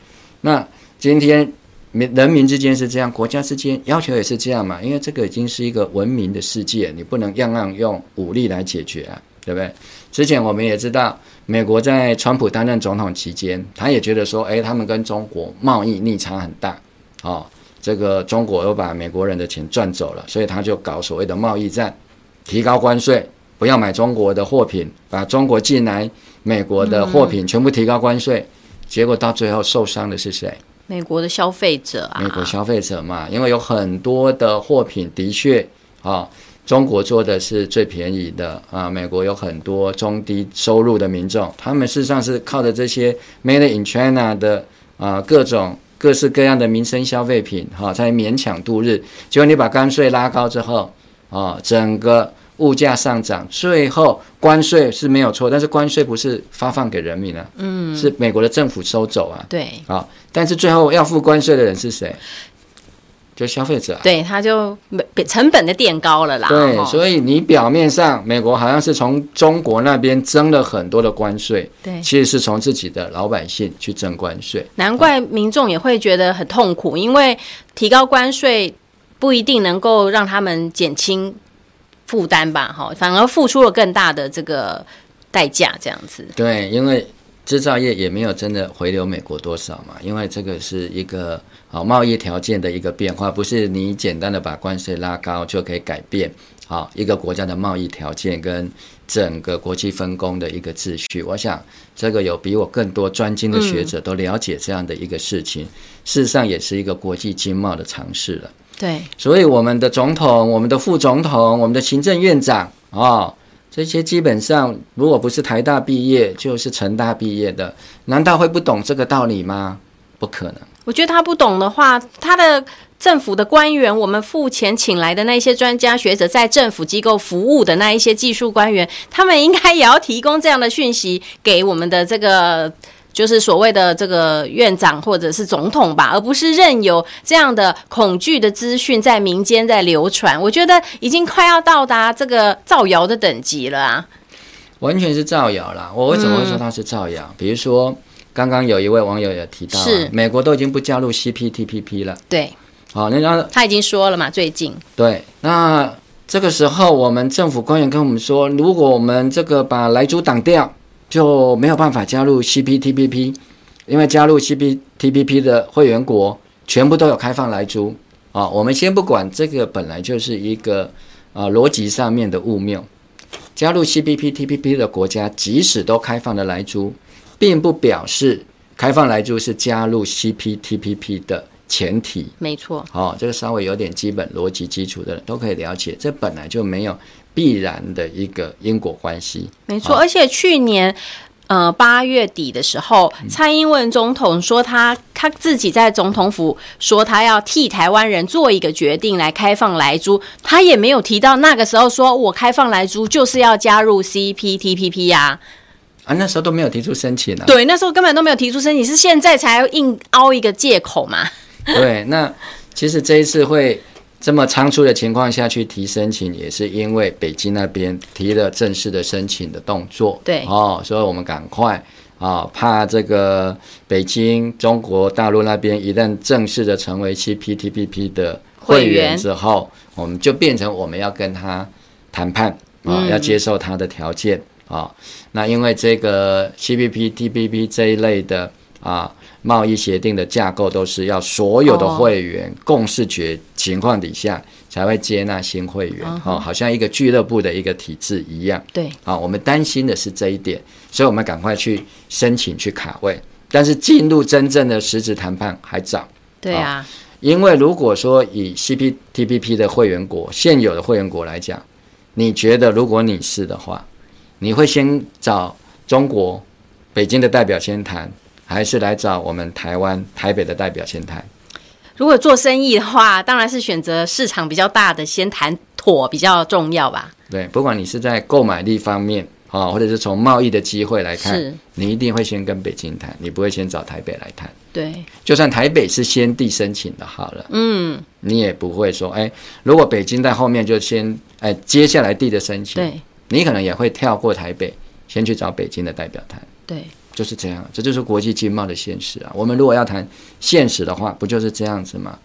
那今天民人民之间是这样，国家之间要求也是这样嘛，因为这个已经是一个文明的世界，你不能样样用武力来解决啊，对不对？之前我们也知道，美国在川普担任总统期间，他也觉得说，哎，他们跟中国贸易逆差很大，哦。这个中国又把美国人的钱赚走了，所以他就搞所谓的贸易战，提高关税，不要买中国的货品，把中国进来美国的货品全部提高关税，结果到最后受伤的是谁？美国的消费者啊。美国消费者嘛，因为有很多的货品的确啊，中国做的是最便宜的啊，美国有很多中低收入的民众，他们事实上是靠着这些 Made in China 的啊各种。各式各样的民生消费品，哈，才勉强度日。结果你把关税拉高之后，啊，整个物价上涨，最后关税是没有错，但是关税不是发放给人民啊，嗯，是美国的政府收走啊，对，啊，但是最后要付关税的人是谁？就消费者、啊，对，他就没成本的垫高了啦。对，所以你表面上美国好像是从中国那边征了很多的关税，对，其实是从自己的老百姓去征关税。难怪民众也会觉得很痛苦，因为提高关税不一定能够让他们减轻负担吧？哈，反而付出了更大的这个代价，这样子。对，因为制造业也没有真的回流美国多少嘛，因为这个是一个。好，贸易条件的一个变化，不是你简单的把关税拉高就可以改变。好一个国家的贸易条件跟整个国际分工的一个秩序。我想这个有比我更多专精的学者都了解这样的一个事情，嗯、事实上也是一个国际经贸的尝试了。对，所以我们的总统、我们的副总统、我们的行政院长啊。哦这些基本上，如果不是台大毕业，就是成大毕业的，难道会不懂这个道理吗？不可能。我觉得他不懂的话，他的政府的官员，我们付钱请来的那些专家学者，在政府机构服务的那一些技术官员，他们应该也要提供这样的讯息给我们的这个。就是所谓的这个院长或者是总统吧，而不是任由这样的恐惧的资讯在民间在流传。我觉得已经快要到达这个造谣的等级了啊！完全是造谣啦。我为什么会说他是造谣？比如说，刚刚有一位网友也提到，是美国都已经不加入 CPTPP 了。对，好，那他已经说了嘛，最近。对，那这个时候我们政府官员跟我们说，如果我们这个把莱猪挡掉。就没有办法加入 CPTPP，因为加入 CPTPP 的会员国全部都有开放莱猪啊。我们先不管这个本来就是一个啊逻辑上面的误谬，加入 CPTPP 的国家即使都开放了莱猪，并不表示开放莱猪是加入 CPTPP 的前提。没错，好，这个稍微有点基本逻辑基础的人都可以了解，这本来就没有。必然的一个因果关系，没错。而且去年，呃，八月底的时候，蔡英文总统说他他自己在总统府说他要替台湾人做一个决定来开放莱猪，他也没有提到那个时候说我开放莱猪就是要加入 CPTPP 呀。啊，那时候都没有提出申请啊。对，那时候根本都没有提出申请，是现在才硬凹一个借口嘛。对，那其实这一次会。这么仓促的情况下去提申请，也是因为北京那边提了正式的申请的动作。对，哦，所以我们赶快啊、哦，怕这个北京中国大陆那边一旦正式的成为 CPTPP 的会员之后，我们就变成我们要跟他谈判啊、哦，要接受他的条件啊、哦。那因为这个 CPTPP 这一类的啊。贸易协定的架构都是要所有的会员共识决情况底下才会接纳新会员，哦，好像一个俱乐部的一个体制一样。对，啊，我们担心的是这一点，所以我们赶快去申请去卡位，但是进入真正的实质谈判还早。对啊，因为如果说以 CPTPP 的会员国现有的会员国来讲，你觉得如果你是的话，你会先找中国北京的代表先谈？还是来找我们台湾台北的代表先谈。如果做生意的话，当然是选择市场比较大的先谈妥比较重要吧。对，不管你是在购买力方面啊，或者是从贸易的机会来看，你一定会先跟北京谈，你不会先找台北来谈。对，就算台北是先递申请的，好了，嗯，你也不会说，哎，如果北京在后面就先，哎，接下来递的申请，对，你可能也会跳过台北，先去找北京的代表谈。对。就是这样，这就是国际经贸的现实啊。我们如果要谈现实的话，不就是这样子吗？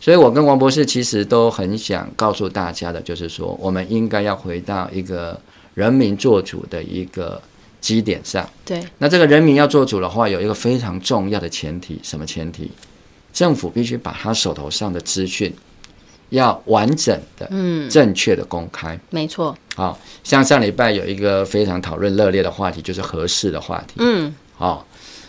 所以我跟王博士其实都很想告诉大家的，就是说，我们应该要回到一个人民做主的一个基点上。对。那这个人民要做主的话，有一个非常重要的前提，什么前提？政府必须把他手头上的资讯。要完整的、嗯，正确的公开，没错。好像上礼拜有一个非常讨论热烈的话题，就是合适的话题。嗯，好，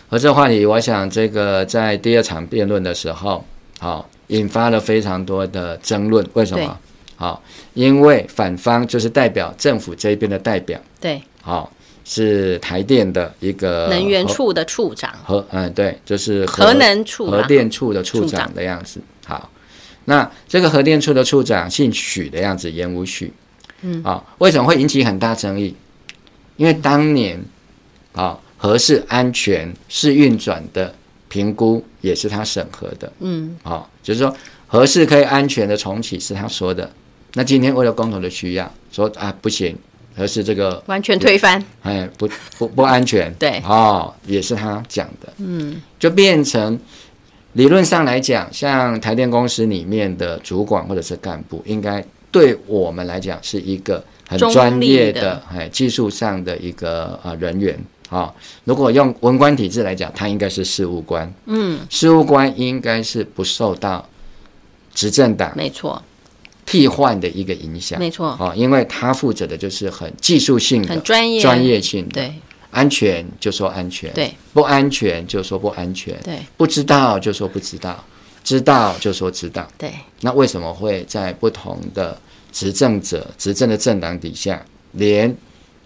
而这个话题，我想这个在第二场辩论的时候，好，引发了非常多的争论。为什么？好，因为反方就是代表政府这边的代表，对，好，是台电的一个能源处的处长，核，嗯，对，就是核，核能处、核电处的处长的样子。好。那这个核电处的处长姓许的样子，严武许，嗯，啊，为什么会引起很大争议？因为当年啊，核四安全试运转的评估也是他审核的，嗯，啊，就是说核四可以安全的重启是他说的。那今天为了共同的需要，说啊不行，核四这个完全推翻，哎，不不不安全，对，哦，也是他讲的，嗯，就变成。理论上来讲，像台电公司里面的主管或者是干部，应该对我们来讲是一个很专业的、哎，技术上的一个呃人员啊。如果用文官体制来讲，他应该是事务官。嗯，事务官应该是不受到执政党，没错，替换的一个影响。没错，哦，因为他负责的就是很技术性的、很专业、专业性的。对，安全就说安全，对，不安全就说不安全，对，不知道就说不知道，知道就说知道，对。那为什么会在不同的执政者、执政的政党底下，连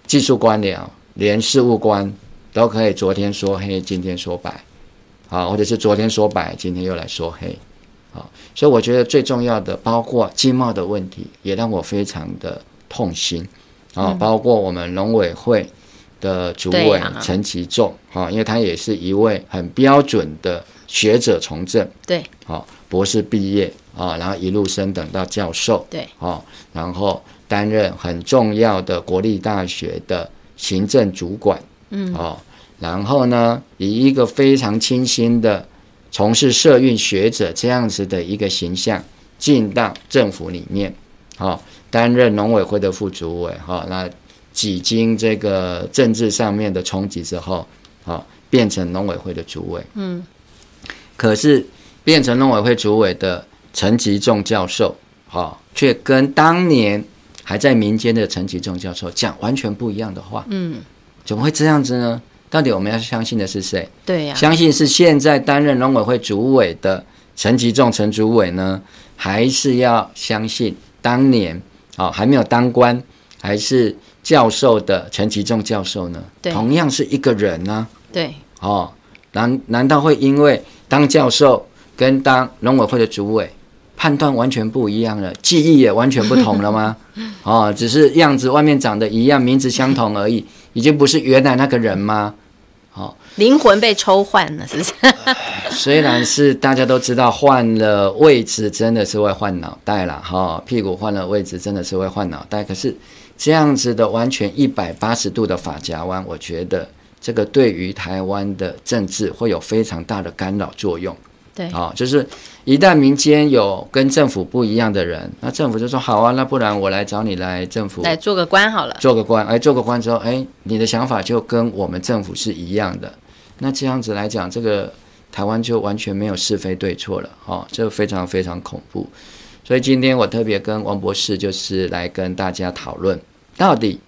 技术官僚、连事务官都可以昨天说黑，今天说白，啊，或者是昨天说白，今天又来说黑，啊，所以我觉得最重要的，包括经贸的问题，也让我非常的痛心。啊，包括我们农委会的主委陈其仲，哈，因为他也是一位很标准的学者从政，对，好，博士毕业。啊，然后一路升等到教授，对，哦，然后担任很重要的国立大学的行政主管，嗯，哦，然后呢，以一个非常清新的从事社运学者这样子的一个形象进到政府里面，哦，担任农委会的副主委，哈、哦，那几经这个政治上面的冲击之后，哦，变成农委会的主委，嗯，可是变成农委会主委的。陈吉仲教授，好，却跟当年还在民间的陈吉仲教授讲完全不一样的话。嗯，怎么会这样子呢？到底我们要相信的是谁？对呀，相信是现在担任农委会主委的陈吉仲陈主委呢，还是要相信当年啊还没有当官还是教授的陈其仲教授呢？对，同样是一个人呢。对，哦，难难道会因为当教授跟当农委会的主委？判断完全不一样了，记忆也完全不同了吗？哦，只是样子外面长得一样，名字相同而已，已经不是原来那个人吗？哦，灵魂被抽换了，是不是？虽然是大家都知道换了位置真的是会换脑袋了，哈、哦，屁股换了位置真的是会换脑袋。可是这样子的完全一百八十度的法夹弯，我觉得这个对于台湾的政治会有非常大的干扰作用。对，啊、哦，就是一旦民间有跟政府不一样的人，那政府就说好啊，那不然我来找你来政府来做个官好了，做个官，哎，做个官之后，哎，你的想法就跟我们政府是一样的，那这样子来讲，这个台湾就完全没有是非对错了，哦，这个非常非常恐怖。所以今天我特别跟王博士就是来跟大家讨论，到底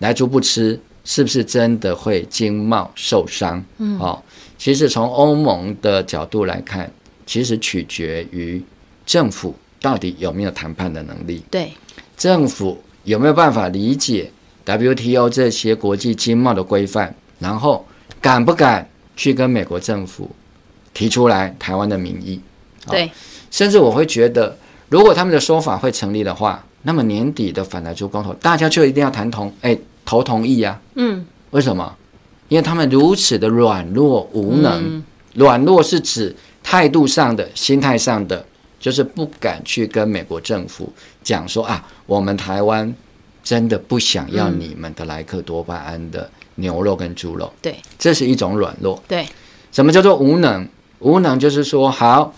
来猪不吃是不是真的会经贸受伤？嗯，哦。其实从欧盟的角度来看，其实取决于政府到底有没有谈判的能力。对，政府有没有办法理解 WTO 这些国际经贸的规范，然后敢不敢去跟美国政府提出来台湾的民意？对，甚至我会觉得，如果他们的说法会成立的话，那么年底的反莱猪公投，大家就一定要谈同，哎，投同意呀、啊。嗯，为什么？因为他们如此的软弱无能，软弱是指态度上的、心态上的，就是不敢去跟美国政府讲说啊，我们台湾真的不想要你们的莱克多巴胺的牛肉跟猪肉。对，这是一种软弱。对，什么叫做无能？无能就是说，好，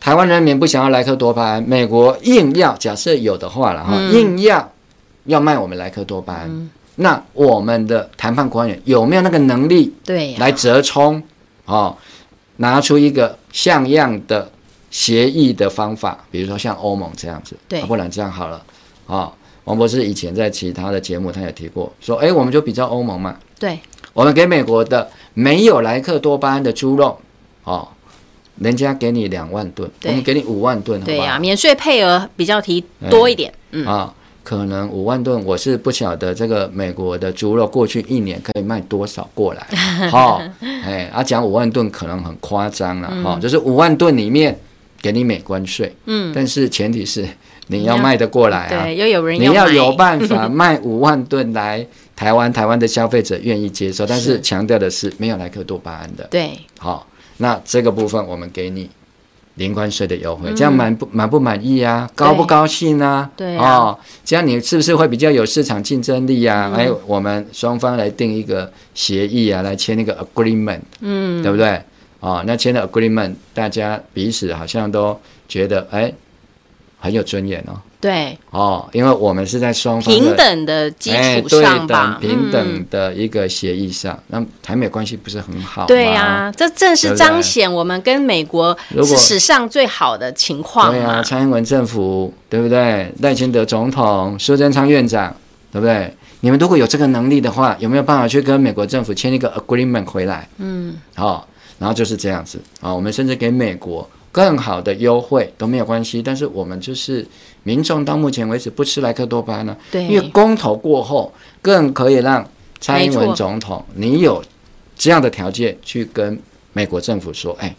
台湾人民不想要莱克多巴胺，美国硬要，假设有的话了哈，硬要要卖我们莱克多巴胺。那我们的谈判官员有没有那个能力？对，来折冲，哦，拿出一个像样的协议的方法，比如说像欧盟这样子，对，不然这样好了，啊，王博士以前在其他的节目他也提过，说，哎，我们就比较欧盟嘛，对，我们给美国的没有莱克多巴胺的猪肉，哦，人家给你两万吨，我们给你五万吨，对呀，免税配额比较提多一点，嗯。啊。可能五万吨，我是不晓得这个美国的猪肉过去一年可以卖多少过来，哈，哎，啊讲五万吨可能很夸张了，哈、嗯，就是五万吨里面给你免关税，嗯，但是前提是你要卖得过来啊，对，又有人要，你要有办法 卖五万吨来台湾，台湾的消费者愿意接受，但是。强调的是没有莱克多巴胺的，对，好，那这个部分我们给你。零关税的优惠，这样满不满不满意啊？高不高兴啊？对哦，这样你是不是会比较有市场竞争力啊？哎，我们双方来定一个协议啊，来签那个 agreement，嗯，对不对？哦，那签了 agreement，大家彼此好像都觉得哎，很有尊严哦。对哦，因为我们是在双方平等的基础上吧，哎、平等的一个协议上，那、嗯、台美关系不是很好吗？对呀、啊，这正是彰显我们跟美国是史上最好的情况。对啊，蔡英文政府对不对？赖清德总统、苏贞昌院长对不对？你们如果有这个能力的话，有没有办法去跟美国政府签一个 agreement 回来？嗯，好、哦，然后就是这样子啊、哦，我们甚至给美国。更好的优惠都没有关系，但是我们就是民众到目前为止不吃莱克多巴呢，对，因为公投过后更可以让蔡英文总统，你有这样的条件去跟美国政府说，哎，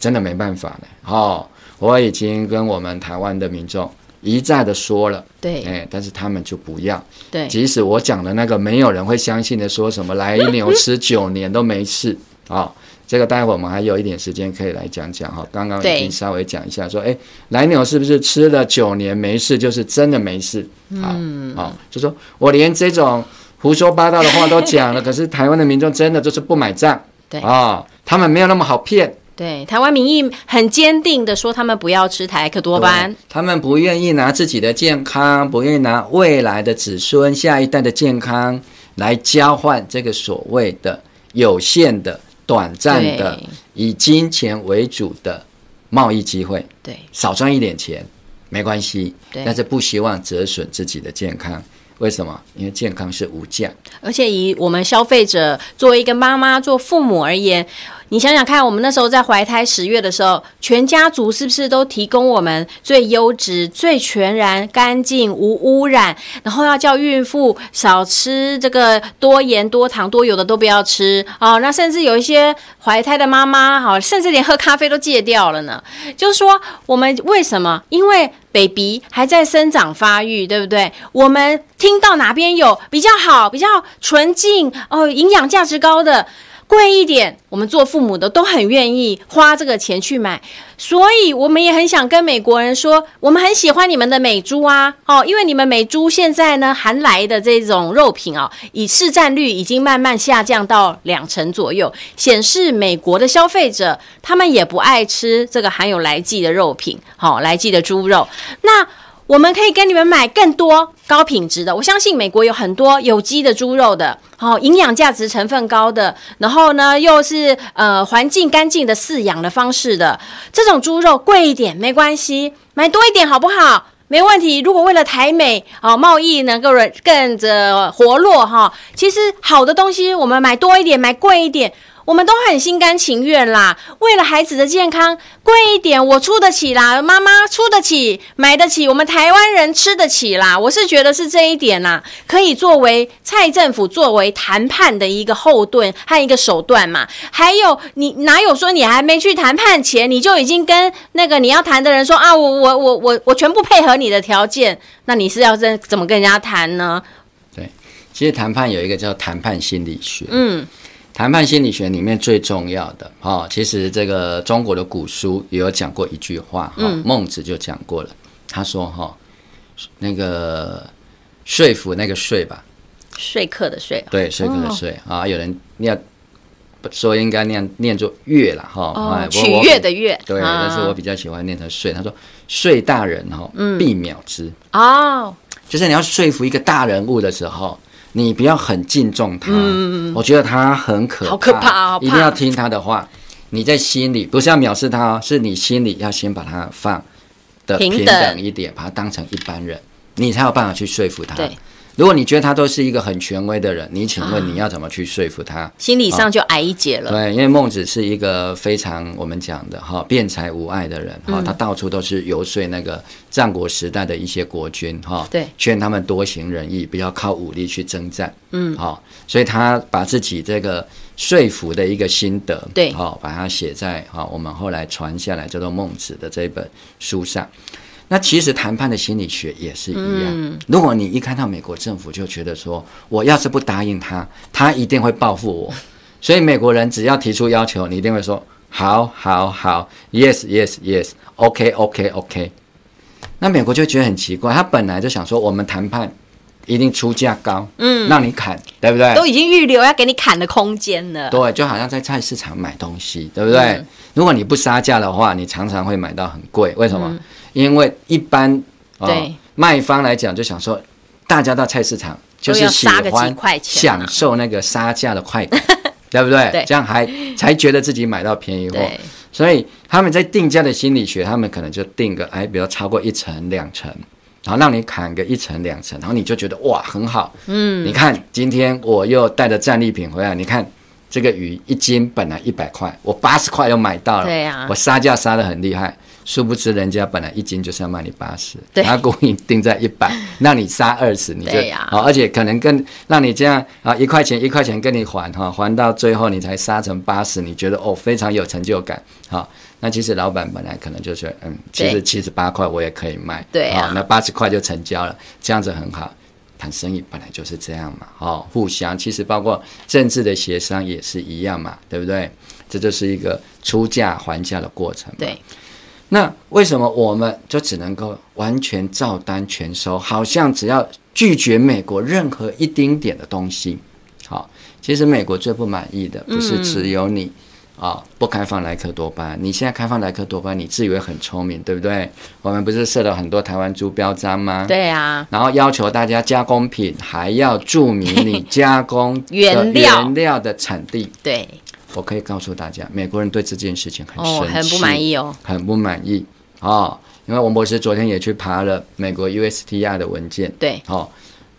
真的没办法了，哦，我已经跟我们台湾的民众一再的说了，对，哎，但是他们就不要，对，即使我讲的那个没有人会相信的，说什么来牛吃九年都没事啊。哦这个待会我们还有一点时间可以来讲讲哈，刚刚已经稍微讲一下说，哎，来牛是不是吃了九年没事，就是真的没事？好，嗯，好，就说我连这种胡说八道的话都讲了，可是台湾的民众真的就是不买账，对啊，他们没有那么好骗。对，台湾民意很坚定的说，他们不要吃台克多巴胺，他们不愿意拿自己的健康，不愿意拿未来的子孙、下一代的健康来交换这个所谓的有限的。短暂的以金钱为主的贸易机会，对，少赚一点钱没关系，但是不希望折损自己的健康。为什么？因为健康是无价，而且以我们消费者作为一个妈妈、做父母而言。你想想看，我们那时候在怀胎十月的时候，全家族是不是都提供我们最优质、最全然、干净、无污染？然后要叫孕妇少吃这个多盐、多糖、多油的都不要吃哦。那甚至有一些怀胎的妈妈，哈，甚至连喝咖啡都戒掉了呢。就是说，我们为什么？因为 baby 还在生长发育，对不对？我们听到哪边有比较好、比较纯净哦，营养价值高的。贵一点，我们做父母的都很愿意花这个钱去买，所以我们也很想跟美国人说，我们很喜欢你们的美猪啊，哦，因为你们美猪现在呢，含来的这种肉品啊，以市占率已经慢慢下降到两成左右，显示美国的消费者他们也不爱吃这个含有莱剂的肉品，好，莱剂的猪肉，那。我们可以跟你们买更多高品质的，我相信美国有很多有机的猪肉的，好，营养价值成分高的，然后呢又是呃环境干净的饲养的方式的这种猪肉贵一点没关系，买多一点好不好？没问题。如果为了台美啊贸易能够更着活络哈，其实好的东西我们买多一点，买贵一点。我们都很心甘情愿啦，为了孩子的健康，贵一点我出得起啦，妈妈出得起，买得起，我们台湾人吃得起啦。我是觉得是这一点啦，可以作为蔡政府作为谈判的一个后盾和一个手段嘛。还有，你哪有说你还没去谈判前，你就已经跟那个你要谈的人说啊，我我我我我全部配合你的条件，那你是要怎怎么跟人家谈呢？对，其实谈判有一个叫谈判心理学，嗯。谈判心理学里面最重要的哈，其实这个中国的古书也有讲过一句话哈，孟子就讲过了，他说哈，那个说服那个说吧，说客的说，对，说客的说啊，有人念说应该念念作乐了哈，取悦的悦，对，但是我比较喜欢念成说，他说说大人哈，必秒之。哦，就是你要说服一个大人物的时候。你不要很敬重他，嗯、我觉得他很可怕，好可怕，好怕，一定要听他的话。你在心里不是要藐视他，是你心里要先把他放的平等一点，把他当成一般人，你才有办法去说服他。对。如果你觉得他都是一个很权威的人，你请问你要怎么去说服他？啊、心理上就矮一截了。对，因为孟子是一个非常我们讲的哈辩才无碍的人哈，他到处都是游说那个战国时代的一些国君哈，对，劝他们多行仁义，不要靠武力去征战。嗯，好，所以他把自己这个说服的一个心得，对，好，把它写在哈我们后来传下来叫做《孟子》的这本书上。那其实谈判的心理学也是一样。如果你一看到美国政府就觉得说，我要是不答应他，他一定会报复我。所以美国人只要提出要求，你一定会说好，好，好，yes, yes, yes, OK, OK, OK。那美国就觉得很奇怪，他本来就想说，我们谈判一定出价高，嗯，让你砍，对不对？都已经预留要给你砍的空间了。对，就好像在菜市场买东西，对不对？如果你不杀价的话，你常常会买到很贵。为什么？因为一般啊、对卖方来讲就想说，大家到菜市场就是喜欢享受那个杀价的快感，对不对？对。这样还才觉得自己买到便宜货。所以他们在定价的心理学，他们可能就定个哎，比如超过一层两层。然后让你砍个一层两层，然后你就觉得哇很好，嗯，你看今天我又带着战利品回来，你看这个鱼一斤本来一百块，我八十块又买到了，对啊，我杀价杀得很厉害，殊不知人家本来一斤就是要卖你八十，他故意定在一百，让你杀二十，你就好，而且可能跟让你这样啊一块钱一块钱跟你还哈，还到最后你才杀成八十，你觉得哦非常有成就感，好。那其实老板本来可能就是，嗯，其实七十八块我也可以卖，对啊，那八十块就成交了，这样子很好。谈生意本来就是这样嘛，哦，互相，其实包括政治的协商也是一样嘛，对不对？这就是一个出价还价的过程。对。那为什么我们就只能够完全照单全收？好像只要拒绝美国任何一丁点的东西，好，其实美国最不满意的不是只有你。嗯啊、哦，不开放莱克多巴，你现在开放莱克多巴，你自以为很聪明，对不对？我们不是设了很多台湾猪标章吗？对啊。然后要求大家加工品还要注明你 加工原料的产地。对，我可以告诉大家，美国人对这件事情很生气，哦、很不满意哦，很不满意啊、哦。因为王博士昨天也去爬了美国 USTR 的文件，对，好、哦，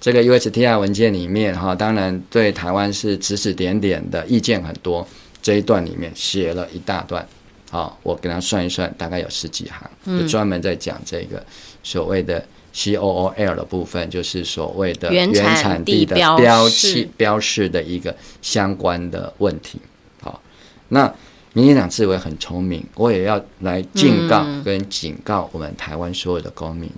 这个 USTR 文件里面哈、哦，当然对台湾是指指点点的意见很多。这一段里面写了一大段，好，我给他算一算，大概有十几行，就专门在讲这个所谓的 COOL 的部分，就是所谓的原产地的标示标示的一个相关的问题。好，那民进党自以为很聪明，我也要来警告跟警告我们台湾所有的公民。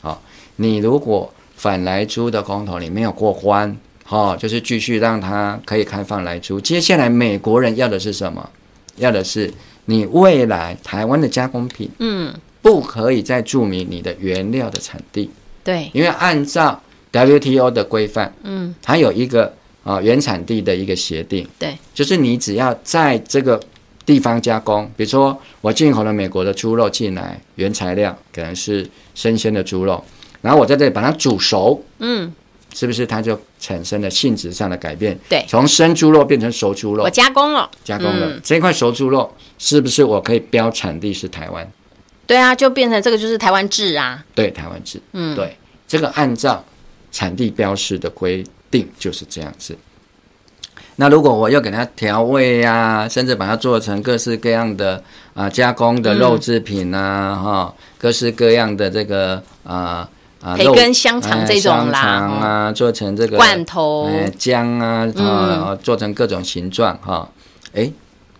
好，你如果反来租的公投你没有过关。好、哦，就是继续让它可以开放来租。接下来美国人要的是什么？要的是你未来台湾的加工品，嗯，不可以再注明你的原料的产地。对，因为按照 WTO 的规范，嗯，它有一个啊原产地的一个协定。对，就是你只要在这个地方加工，比如说我进口了美国的猪肉进来，原材料可能是生鲜的猪肉，然后我在这里把它煮熟，嗯。是不是它就产生了性质上的改变？对，从生猪肉变成熟猪肉，我加工了，加工了、嗯、这块熟猪肉，是不是我可以标产地是台湾？对啊，就变成这个就是台湾制啊。对，台湾制。嗯，对，这个按照产地标识的规定就是这样子。那如果我要给它调味啊，甚至把它做成各式各样的啊、呃、加工的肉制品啊，哈、嗯，各式各样的这个啊。培根香肠这种啦，香肠啊，做成这个罐头，哎，姜啊，啊、嗯，做成各种形状哈，哎、欸，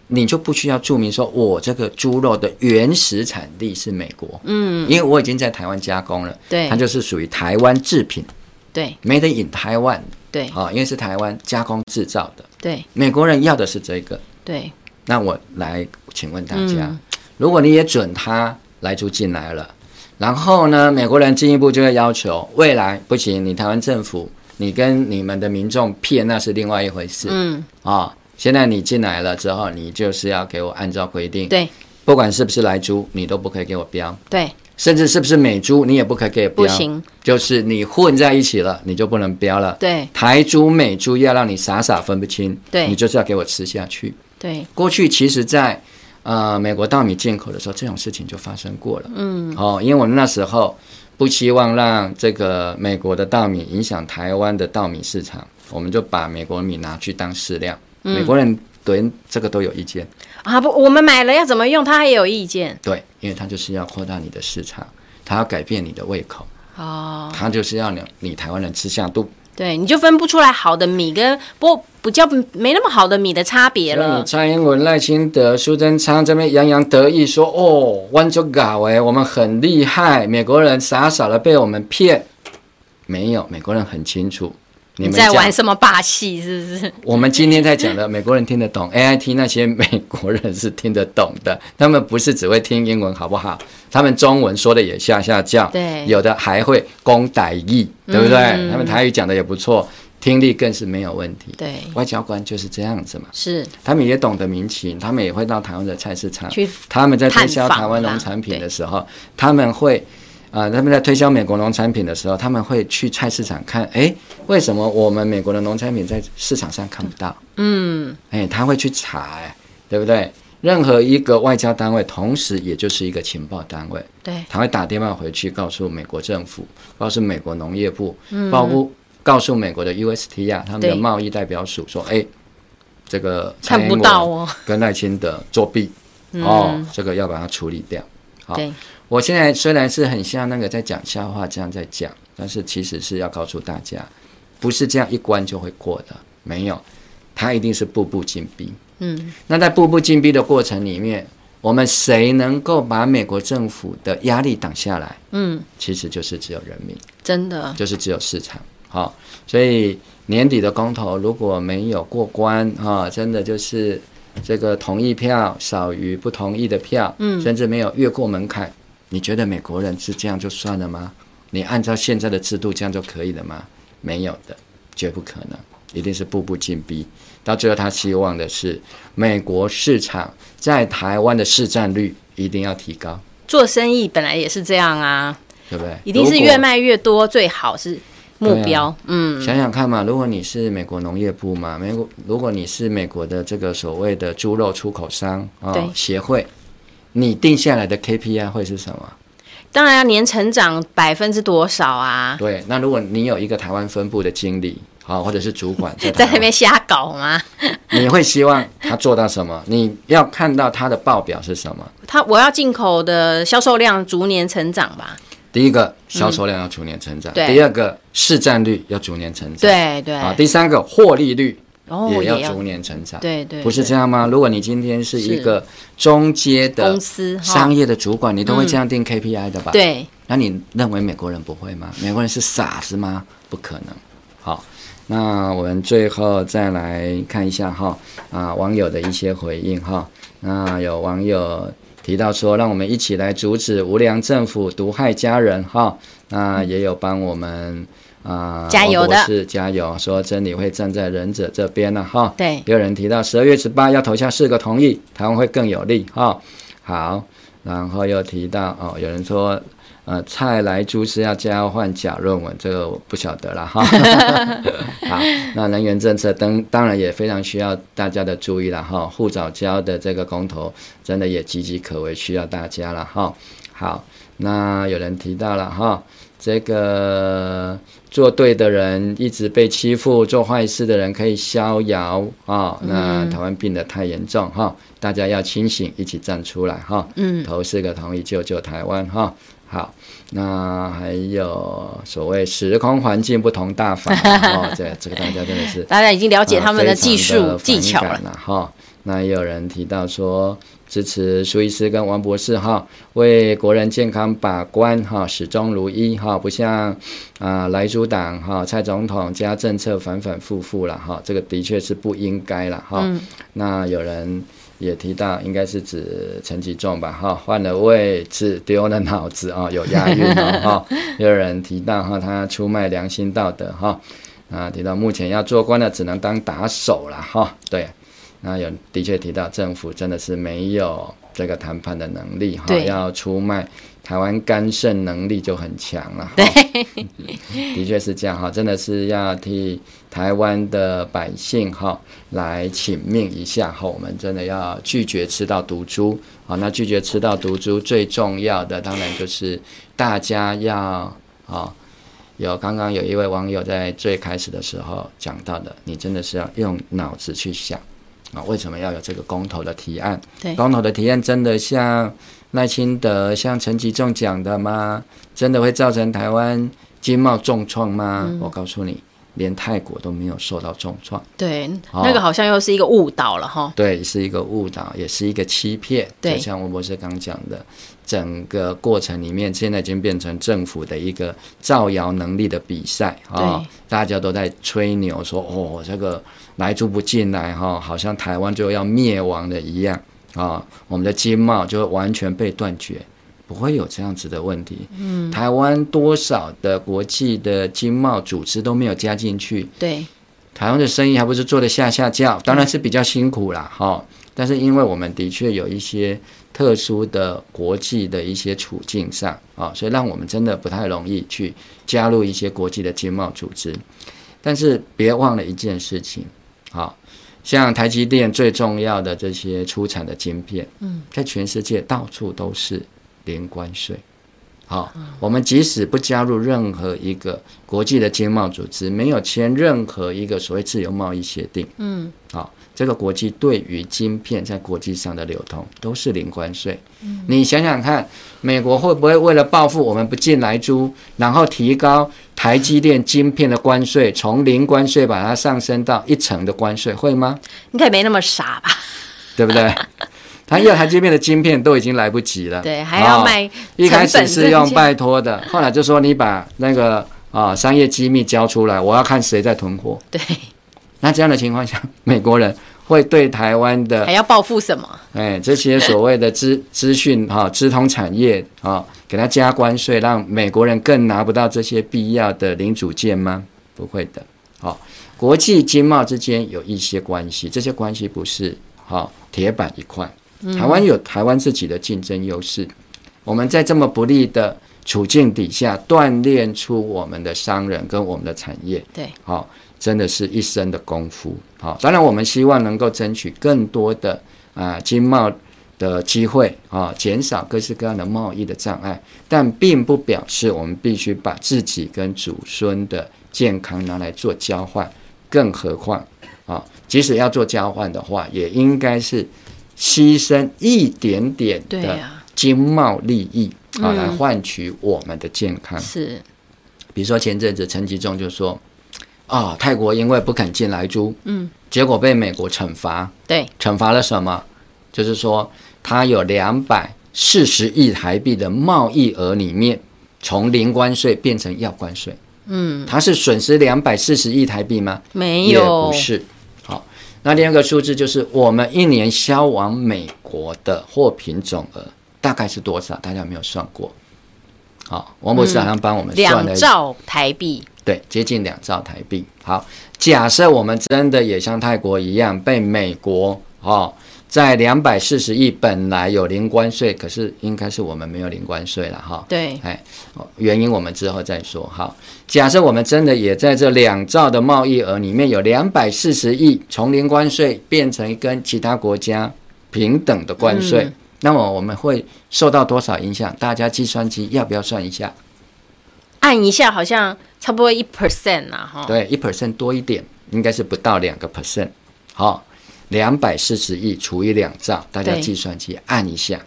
你就不需要注明说我这个猪肉的原始产地是美国，嗯，因为我已经在台湾加工了，对，它就是属于台湾制品，对，Made in Taiwan，对，啊，因为是台湾加工制造的，对，美国人要的是这个，对，那我来请问大家，嗯、如果你也准他来租进来了。然后呢，美国人进一步就会要求，未来不行，你台湾政府，你跟你们的民众骗，那是另外一回事。嗯，啊、哦，现在你进来了之后，你就是要给我按照规定，对，不管是不是来租，你都不可以给我标，对，甚至是不是美猪，你也不可以给标，不行，就是你混在一起了，你就不能标了。对，台猪美猪要让你傻傻分不清，对，你就是要给我吃下去。对，过去其实，在呃，美国稻米进口的时候，这种事情就发生过了。嗯，哦，因为我们那时候不希望让这个美国的稻米影响台湾的稻米市场，我们就把美国米拿去当饲料。嗯，美国人对这个都有意见啊。不，我们买了要怎么用，他也有意见。对，因为他就是要扩大你的市场，他要改变你的胃口。哦，他就是要你你台湾人吃下肚。对，你就分不出来好的米跟不不叫没那么好的米的差别了。蔡英文、赖清德、苏贞昌这边洋洋得意说：“哦，弯就搞哎，我们很厉害。”美国人傻傻的被我们骗，没有，美国人很清楚。你在玩什么把戏？是不是？我们今天在讲的，美国人听得懂，AIT 那些美国人是听得懂的。他们不是只会听英文，好不好？他们中文说的也下下叫，对，有的还会公台语，对不对？嗯、他们台语讲的也不错。听力更是没有问题。对，外交官就是这样子嘛。是，他们也懂得民情，他们也会到台湾的菜市场去，他们在推销台湾农产品的时候，他们会啊、呃，他们在推销美国农产品的时候，他们会去菜市场看，哎，为什么我们美国的农产品在市场上看不到？嗯，哎，他会去查，对不对？任何一个外交单位，同时也就是一个情报单位，对，他会打电话回去告诉美国政府，告诉美国农业部，嗯，包括告诉美国的 USTR 他们的贸易代表署说，哎，这个看不到哦，跟赖清德作弊，哦，这个要把它处理掉。好，我现在虽然是很像那个在讲笑话这样在讲，但是其实是要告诉大家，不是这样一关就会过的，没有，它一定是步步紧逼。嗯，那在步步紧逼的过程里面，我们谁能够把美国政府的压力挡下来？嗯，其实就是只有人民，真的就是只有市场。好，所以年底的公投如果没有过关，哈，真的就是这个同意票少于不同意的票，嗯，甚至没有越过门槛。你觉得美国人是这样就算了吗？你按照现在的制度这样就可以了吗？没有的，绝不可能，一定是步步紧逼。到最后，他希望的是美国市场在台湾的市占率一定要提高。做生意本来也是这样啊，对不对？一定是越卖越多最好是目标。啊、嗯，想想看嘛，如果你是美国农业部嘛，美国如果你是美国的这个所谓的猪肉出口商啊、哦、协会，你定下来的 KPI 会是什么？当然要年成长百分之多少啊？对，那如果你有一个台湾分部的经理。好，或者是主管 在，在那边瞎搞吗？你会希望他做到什么？你要看到他的报表是什么？他我要进口的销售量逐年成长吧。第一个销售量要逐年成长，嗯、第二个市占率要逐年成长，对对。啊，第三个获利率也要逐年成长，对对，不是这样吗？如果你今天是一个中阶的公司商业的主管，你都会这样定 KPI 的吧？对。那你认为美国人不会吗？美国人是傻子吗？不可能。好。那我们最后再来看一下哈啊网友的一些回应哈。那有网友提到说，让我们一起来阻止无良政府毒害家人哈。那也有帮我们啊加油的，是加油，说真理会站在忍者这边了哈。对，也有人提到十二月十八要投下四个同意，台湾会更有利哈。好，然后又提到哦，有人说。呃，蔡来珠是要交换假论文，这个我不晓得了哈。好，那能源政策当当然也非常需要大家的注意了哈。护照交的这个公投真的也岌岌可危，需要大家了哈。好，那有人提到了哈，这个做对的人一直被欺负，做坏事的人可以逍遥啊。那台湾病得太严重哈，大家要清醒，一起站出来哈。嗯，投四个同意，救救台湾哈。好，那还有所谓时空环境不同大法 哦，这这个大家真的是大家已经了解他们的技术技巧了哈。那也有人提到说支持苏医师跟王博士哈，为国人健康把关哈，始终如一哈，不像啊莱猪党哈蔡总统加政策反反复复了哈，这个的确是不应该了哈。那有人。也提到，应该是指陈吉仲吧，哈，换了位置，丢了脑子啊，有押韵哦，哈。有人提到哈，他出卖良心道德，哈，啊，提到目前要做官的只能当打手了，哈，对，那有的确提到政府真的是没有这个谈判的能力，哈，要出卖。台湾干涉能力就很强了，对，的确是这样哈，真的是要替台湾的百姓哈来请命一下哈，我们真的要拒绝吃到毒猪，好，那拒绝吃到毒猪最重要的当然就是大家要啊，有刚刚有一位网友在最开始的时候讲到的，你真的是要用脑子去想啊，为什么要有这个公投的提案？对，公投的提案真的像。赖清德像陈吉仲讲的吗？真的会造成台湾经贸重创吗？嗯、我告诉你，连泰国都没有受到重创。对，哦、那个好像又是一个误导了哈。对，是一个误导，也是一个欺骗。对，就像吴博士刚讲的，整个过程里面现在已经变成政府的一个造谣能力的比赛啊！哦、大家都在吹牛说，哦，这个莱猪不进来哈，好像台湾就要灭亡的一样。啊，我们的经贸就会完全被断绝，不会有这样子的问题。嗯，台湾多少的国际的经贸组织都没有加进去。对，台湾的生意还不是做得下下叫，当然是比较辛苦啦，哈。但是因为我们的确有一些特殊的国际的一些处境上啊，所以让我们真的不太容易去加入一些国际的经贸组织。但是别忘了一件事情，好，像台积电最重要的这些出产的晶片，嗯，在全世界到处都是零关税。好，我们即使不加入任何一个国际的经贸组织，没有签任何一个所谓自由贸易协定，嗯，好。这个国际对于晶片在国际上的流通都是零关税。嗯，你想想看，美国会不会为了报复我们不进来租，然后提高台积电晶片的关税，从零关税把它上升到一成的关税，会吗？应该没那么傻吧？对不对？他要台积电的晶片都已经来不及了，对，还要卖。一开始是用拜托的，后来就说你把那个啊商业机密交出来，我要看谁在囤货。对。那这样的情况下，美国人会对台湾的还要报复什么？哎，这些所谓的资 资讯哈、资通产业啊，给他加关税，让美国人更拿不到这些必要的零组件吗？不会的。好，国际经贸之间有一些关系，这些关系不是好铁板一块。台湾有台湾自己的竞争优势，我们在这么不利的处境底下，锻炼出我们的商人跟我们的产业。对，好。真的是一生的功夫，好，当然我们希望能够争取更多的啊经贸的机会啊，减少各式各样的贸易的障碍，但并不表示我们必须把自己跟祖孙的健康拿来做交换，更何况啊，即使要做交换的话，也应该是牺牲一点点的经贸利益啊，来换取我们的健康。是，比如说前阵子陈吉仲就说。啊、哦，泰国因为不肯进来租，嗯，结果被美国惩罚。对，惩罚了什么？就是说，它有两百四十亿台币的贸易额里面，从零关税变成要关税。嗯，它是损失两百四十亿台币吗？没有，也不是。好，那第二个数字就是我们一年销往美国的货品总额大概是多少？大家有没有算过？好，王博士好像帮我们算了、嗯、两兆台币。对，接近两兆台币。好，假设我们真的也像泰国一样被美国哦，在两百四十亿本来有零关税，可是应该是我们没有零关税了哈。哦、对，哎，原因我们之后再说。好，假设我们真的也在这两兆的贸易额里面有两百四十亿从零关税变成跟其他国家平等的关税，嗯、那么我们会受到多少影响？大家计算机要不要算一下？按一下，好像差不多一 percent 啊，哈。对，一 percent 多一点，应该是不到两个 percent。好，两百四十亿除以两兆，大家计算机按一下。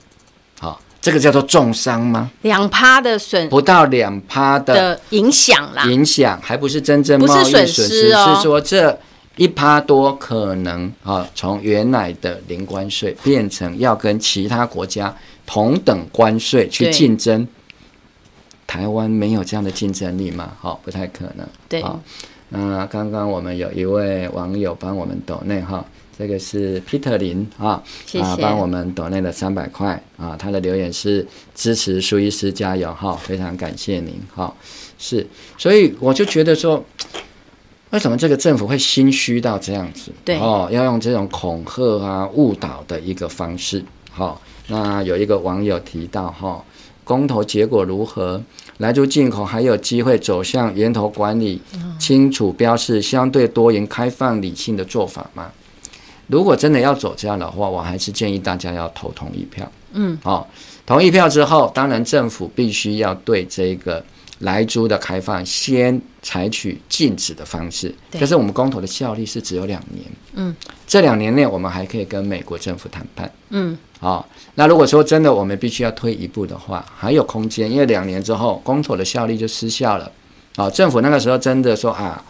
好，这个叫做重伤吗？两趴的损，不到两趴的影响啦。影响还不是真正贸易损失，是说这一趴多可能啊，从原来的零关税变成要跟其他国家同等关税去竞争。台湾没有这样的竞争力吗？好，不太可能。对，好，那刚刚我们有一位网友帮我们抖内哈，这个是 Peter 林啊，谢谢啊，帮我们抖内了三百块啊，他的留言是支持苏医师加油哈，非常感谢您哈。是，所以我就觉得说，为什么这个政府会心虚到这样子？对，哦，要用这种恐吓啊、误导的一个方式。好，那有一个网友提到哈。公投结果如何？莱猪进口还有机会走向源头管理，清楚标示相对多元、开放、理性的做法吗？如果真的要走这样的话，我还是建议大家要投同意票。嗯，好，同意票之后，当然政府必须要对这个莱猪的开放先采取禁止的方式。可是我们公投的效力是只有两年。嗯，这两年内我们还可以跟美国政府谈判。嗯。好、哦，那如果说真的我们必须要推一步的话，还有空间，因为两年之后公投的效力就失效了。好、哦，政府那个时候真的说啊，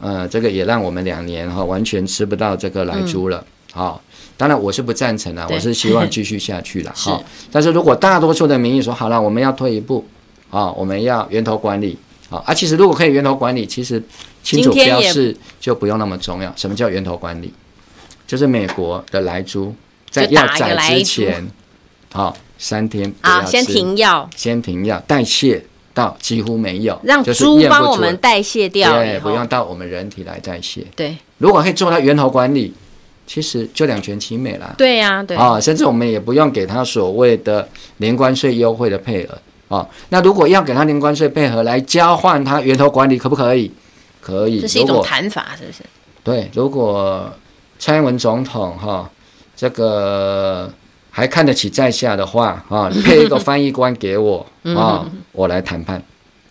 呃，这个也让我们两年哈、哦、完全吃不到这个来猪了。好、当然我是不赞成的，我是希望继续下去了。好、哦，但是如果大多数的民意说好了，我们要退一步，啊、哦，我们要源头管理，好、哦，啊，其实如果可以源头管理，其实清楚标示就不用那么重要。什么叫源头管理？就是美国的莱猪。在要宰之前，好，三天啊，先停药，先停药，代谢到几乎没有，让猪帮我们代谢掉，对，不用到我们人体来代谢。对，如果可以做到源头管理，其实就两全其美了。对呀，对啊，甚至我们也不用给他所谓的零关税优惠的配额啊。那如果要给他零关税配合来交换他源头管理，可不可以？可以，这是一种谈法，是不是？对，如果蔡英文总统哈，这个还看得起在下的话啊，配一个翻译官给我 啊，我来谈判，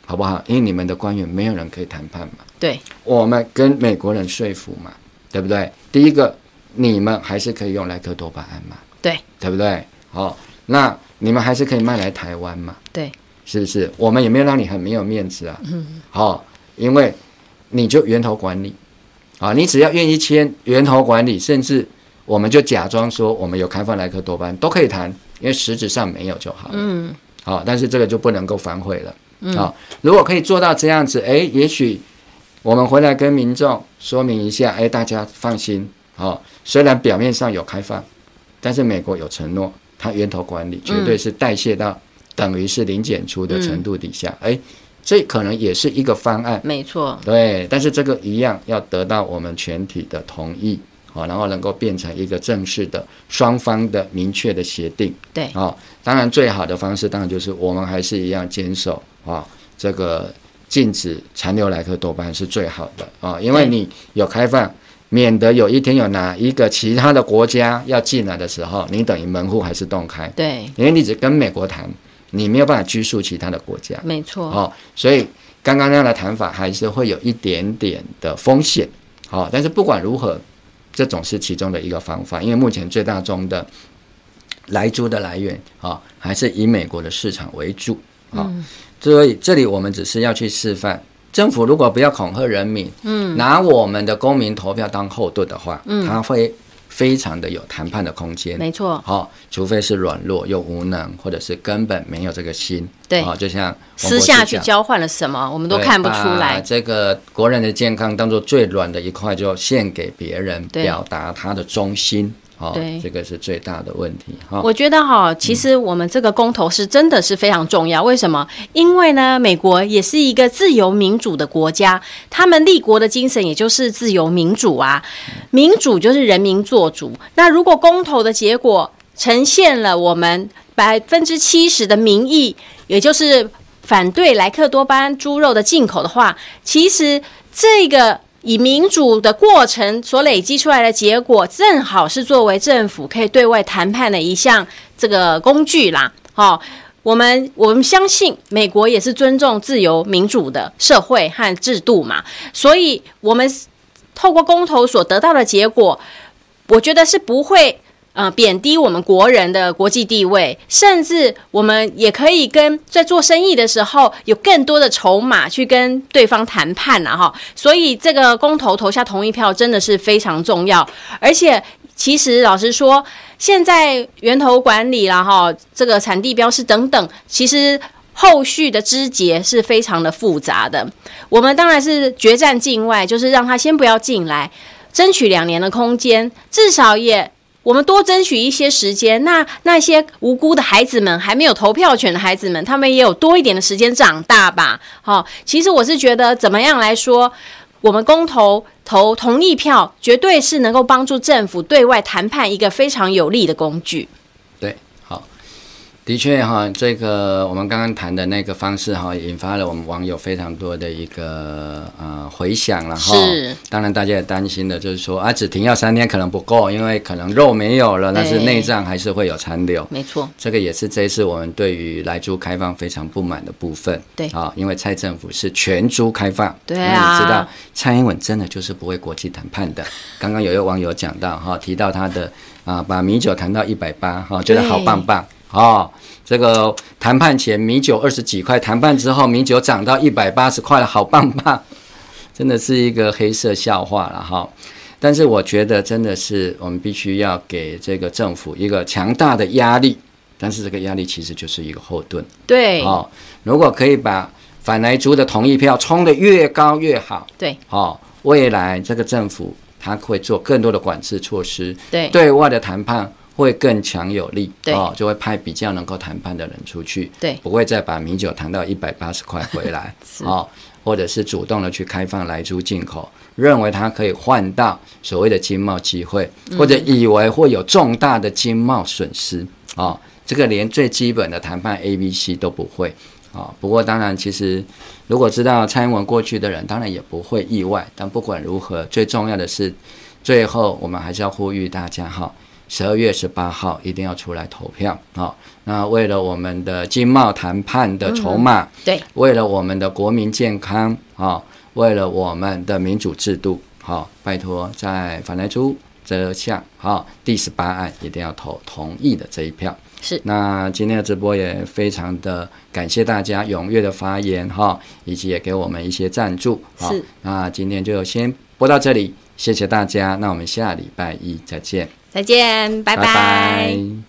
好不好？因为你们的官员没有人可以谈判嘛。对，我们跟美国人说服嘛，对不对？第一个，你们还是可以用莱克多巴胺嘛，对，对不对？好，那你们还是可以卖来台湾嘛，对，是不是？我们也没有让你很没有面子啊，嗯好，因为。你就源头管理，啊，你只要愿意签源头管理，甚至我们就假装说我们有开放莱克多巴胺都可以谈，因为实质上没有就好了。嗯，好，但是这个就不能够反悔了。嗯，好，如果可以做到这样子，诶，也许我们回来跟民众说明一下，诶，大家放心，好，虽然表面上有开放，但是美国有承诺，它源头管理绝对是代谢到等于是零检出的程度底下，诶。这可能也是一个方案，没错，对，但是这个一样要得到我们全体的同意，好，然后能够变成一个正式的双方的明确的协定，对，啊，当然最好的方式当然就是我们还是一样坚守啊，这个禁止残留莱克多巴胺是最好的啊，因为你有开放，免得有一天有哪一个其他的国家要进来的时候，你等于门户还是洞开，对，因为你只跟美国谈。你没有办法拘束其他的国家，没错。哦，所以刚刚那样的谈法还是会有一点点的风险。好，但是不管如何，这总是其中的一个方法。因为目前最大宗的来猪的来源啊，还是以美国的市场为主啊。所以这里我们只是要去示范，政府如果不要恐吓人民，嗯，拿我们的公民投票当后盾的话，嗯，他会。非常的有谈判的空间，没错。好，除非是软弱又无能，或者是根本没有这个心。对，好，就像私下去交换了什么，我们都看不出来。这个国人的健康当做最软的一块，就献给别人，表达他的忠心。哦，对，这个是最大的问题哈。我觉得哈，其实我们这个公投是真的是非常重要。为什么？因为呢，美国也是一个自由民主的国家，他们立国的精神也就是自由民主啊。民主就是人民做主。那如果公投的结果呈现了我们百分之七十的民意，也就是反对莱克多巴胺猪肉的进口的话，其实这个。以民主的过程所累积出来的结果，正好是作为政府可以对外谈判的一项这个工具啦。好，我们我们相信美国也是尊重自由民主的社会和制度嘛，所以我们透过公投所得到的结果，我觉得是不会。呃，贬低我们国人的国际地位，甚至我们也可以跟在做生意的时候有更多的筹码去跟对方谈判了哈。所以这个公投投下同意票真的是非常重要。而且，其实老实说，现在源头管理啦哈，这个产地标示等等，其实后续的枝节是非常的复杂的。我们当然是决战境外，就是让他先不要进来，争取两年的空间，至少也。我们多争取一些时间，那那些无辜的孩子们，还没有投票权的孩子们，他们也有多一点的时间长大吧。好，其实我是觉得，怎么样来说，我们公投投同意票，绝对是能够帮助政府对外谈判一个非常有利的工具。的确哈，这个我们刚刚谈的那个方式哈，引发了我们网友非常多的一个呃回响了哈。是。当然，大家也担心的就是说啊，只停药三天可能不够，因为可能肉没有了，但是内脏还是会有残留。没错。这个也是这一次我们对于来猪开放非常不满的部分。对。啊，因为蔡政府是全猪开放。对啊。你知道蔡英文真的就是不会国际谈判的。刚刚有一位网友讲到哈，提到他的啊，把米酒谈到一百八哈，觉得好棒棒。哦，这个谈判前米酒二十几块，谈判之后米酒涨到一百八十块了，好棒棒，真的是一个黑色笑话了哈。但是我觉得真的是我们必须要给这个政府一个强大的压力，但是这个压力其实就是一个后盾。对，哦，如果可以把反莱猪的同意票冲得越高越好。对，哦，未来这个政府他会做更多的管制措施。对，对外的谈判。会更强有力，对。哦，就会派比较能够谈判的人出去，对，不会再把米酒谈到一百八十块回来，哦，或者是主动的去开放来猪进口，认为它可以换到所谓的经贸机会，或者以为会有重大的经贸损失，哦，这个连最基本的谈判 A、B、C 都不会，哦，不过当然，其实如果知道蔡英文过去的人，当然也不会意外，但不管如何，最重要的是，最后我们还是要呼吁大家哈。十二月十八号一定要出来投票啊、哦！那为了我们的经贸谈判的筹码，嗯、对，为了我们的国民健康啊、哦，为了我们的民主制度，好、哦，拜托在反莱猪这项好第十八案一定要投同意的这一票。是。那今天的直播也非常的感谢大家踊跃的发言哈、哦，以及也给我们一些赞助。好、哦，那今天就先播到这里，谢谢大家。那我们下礼拜一再见。再见，拜拜。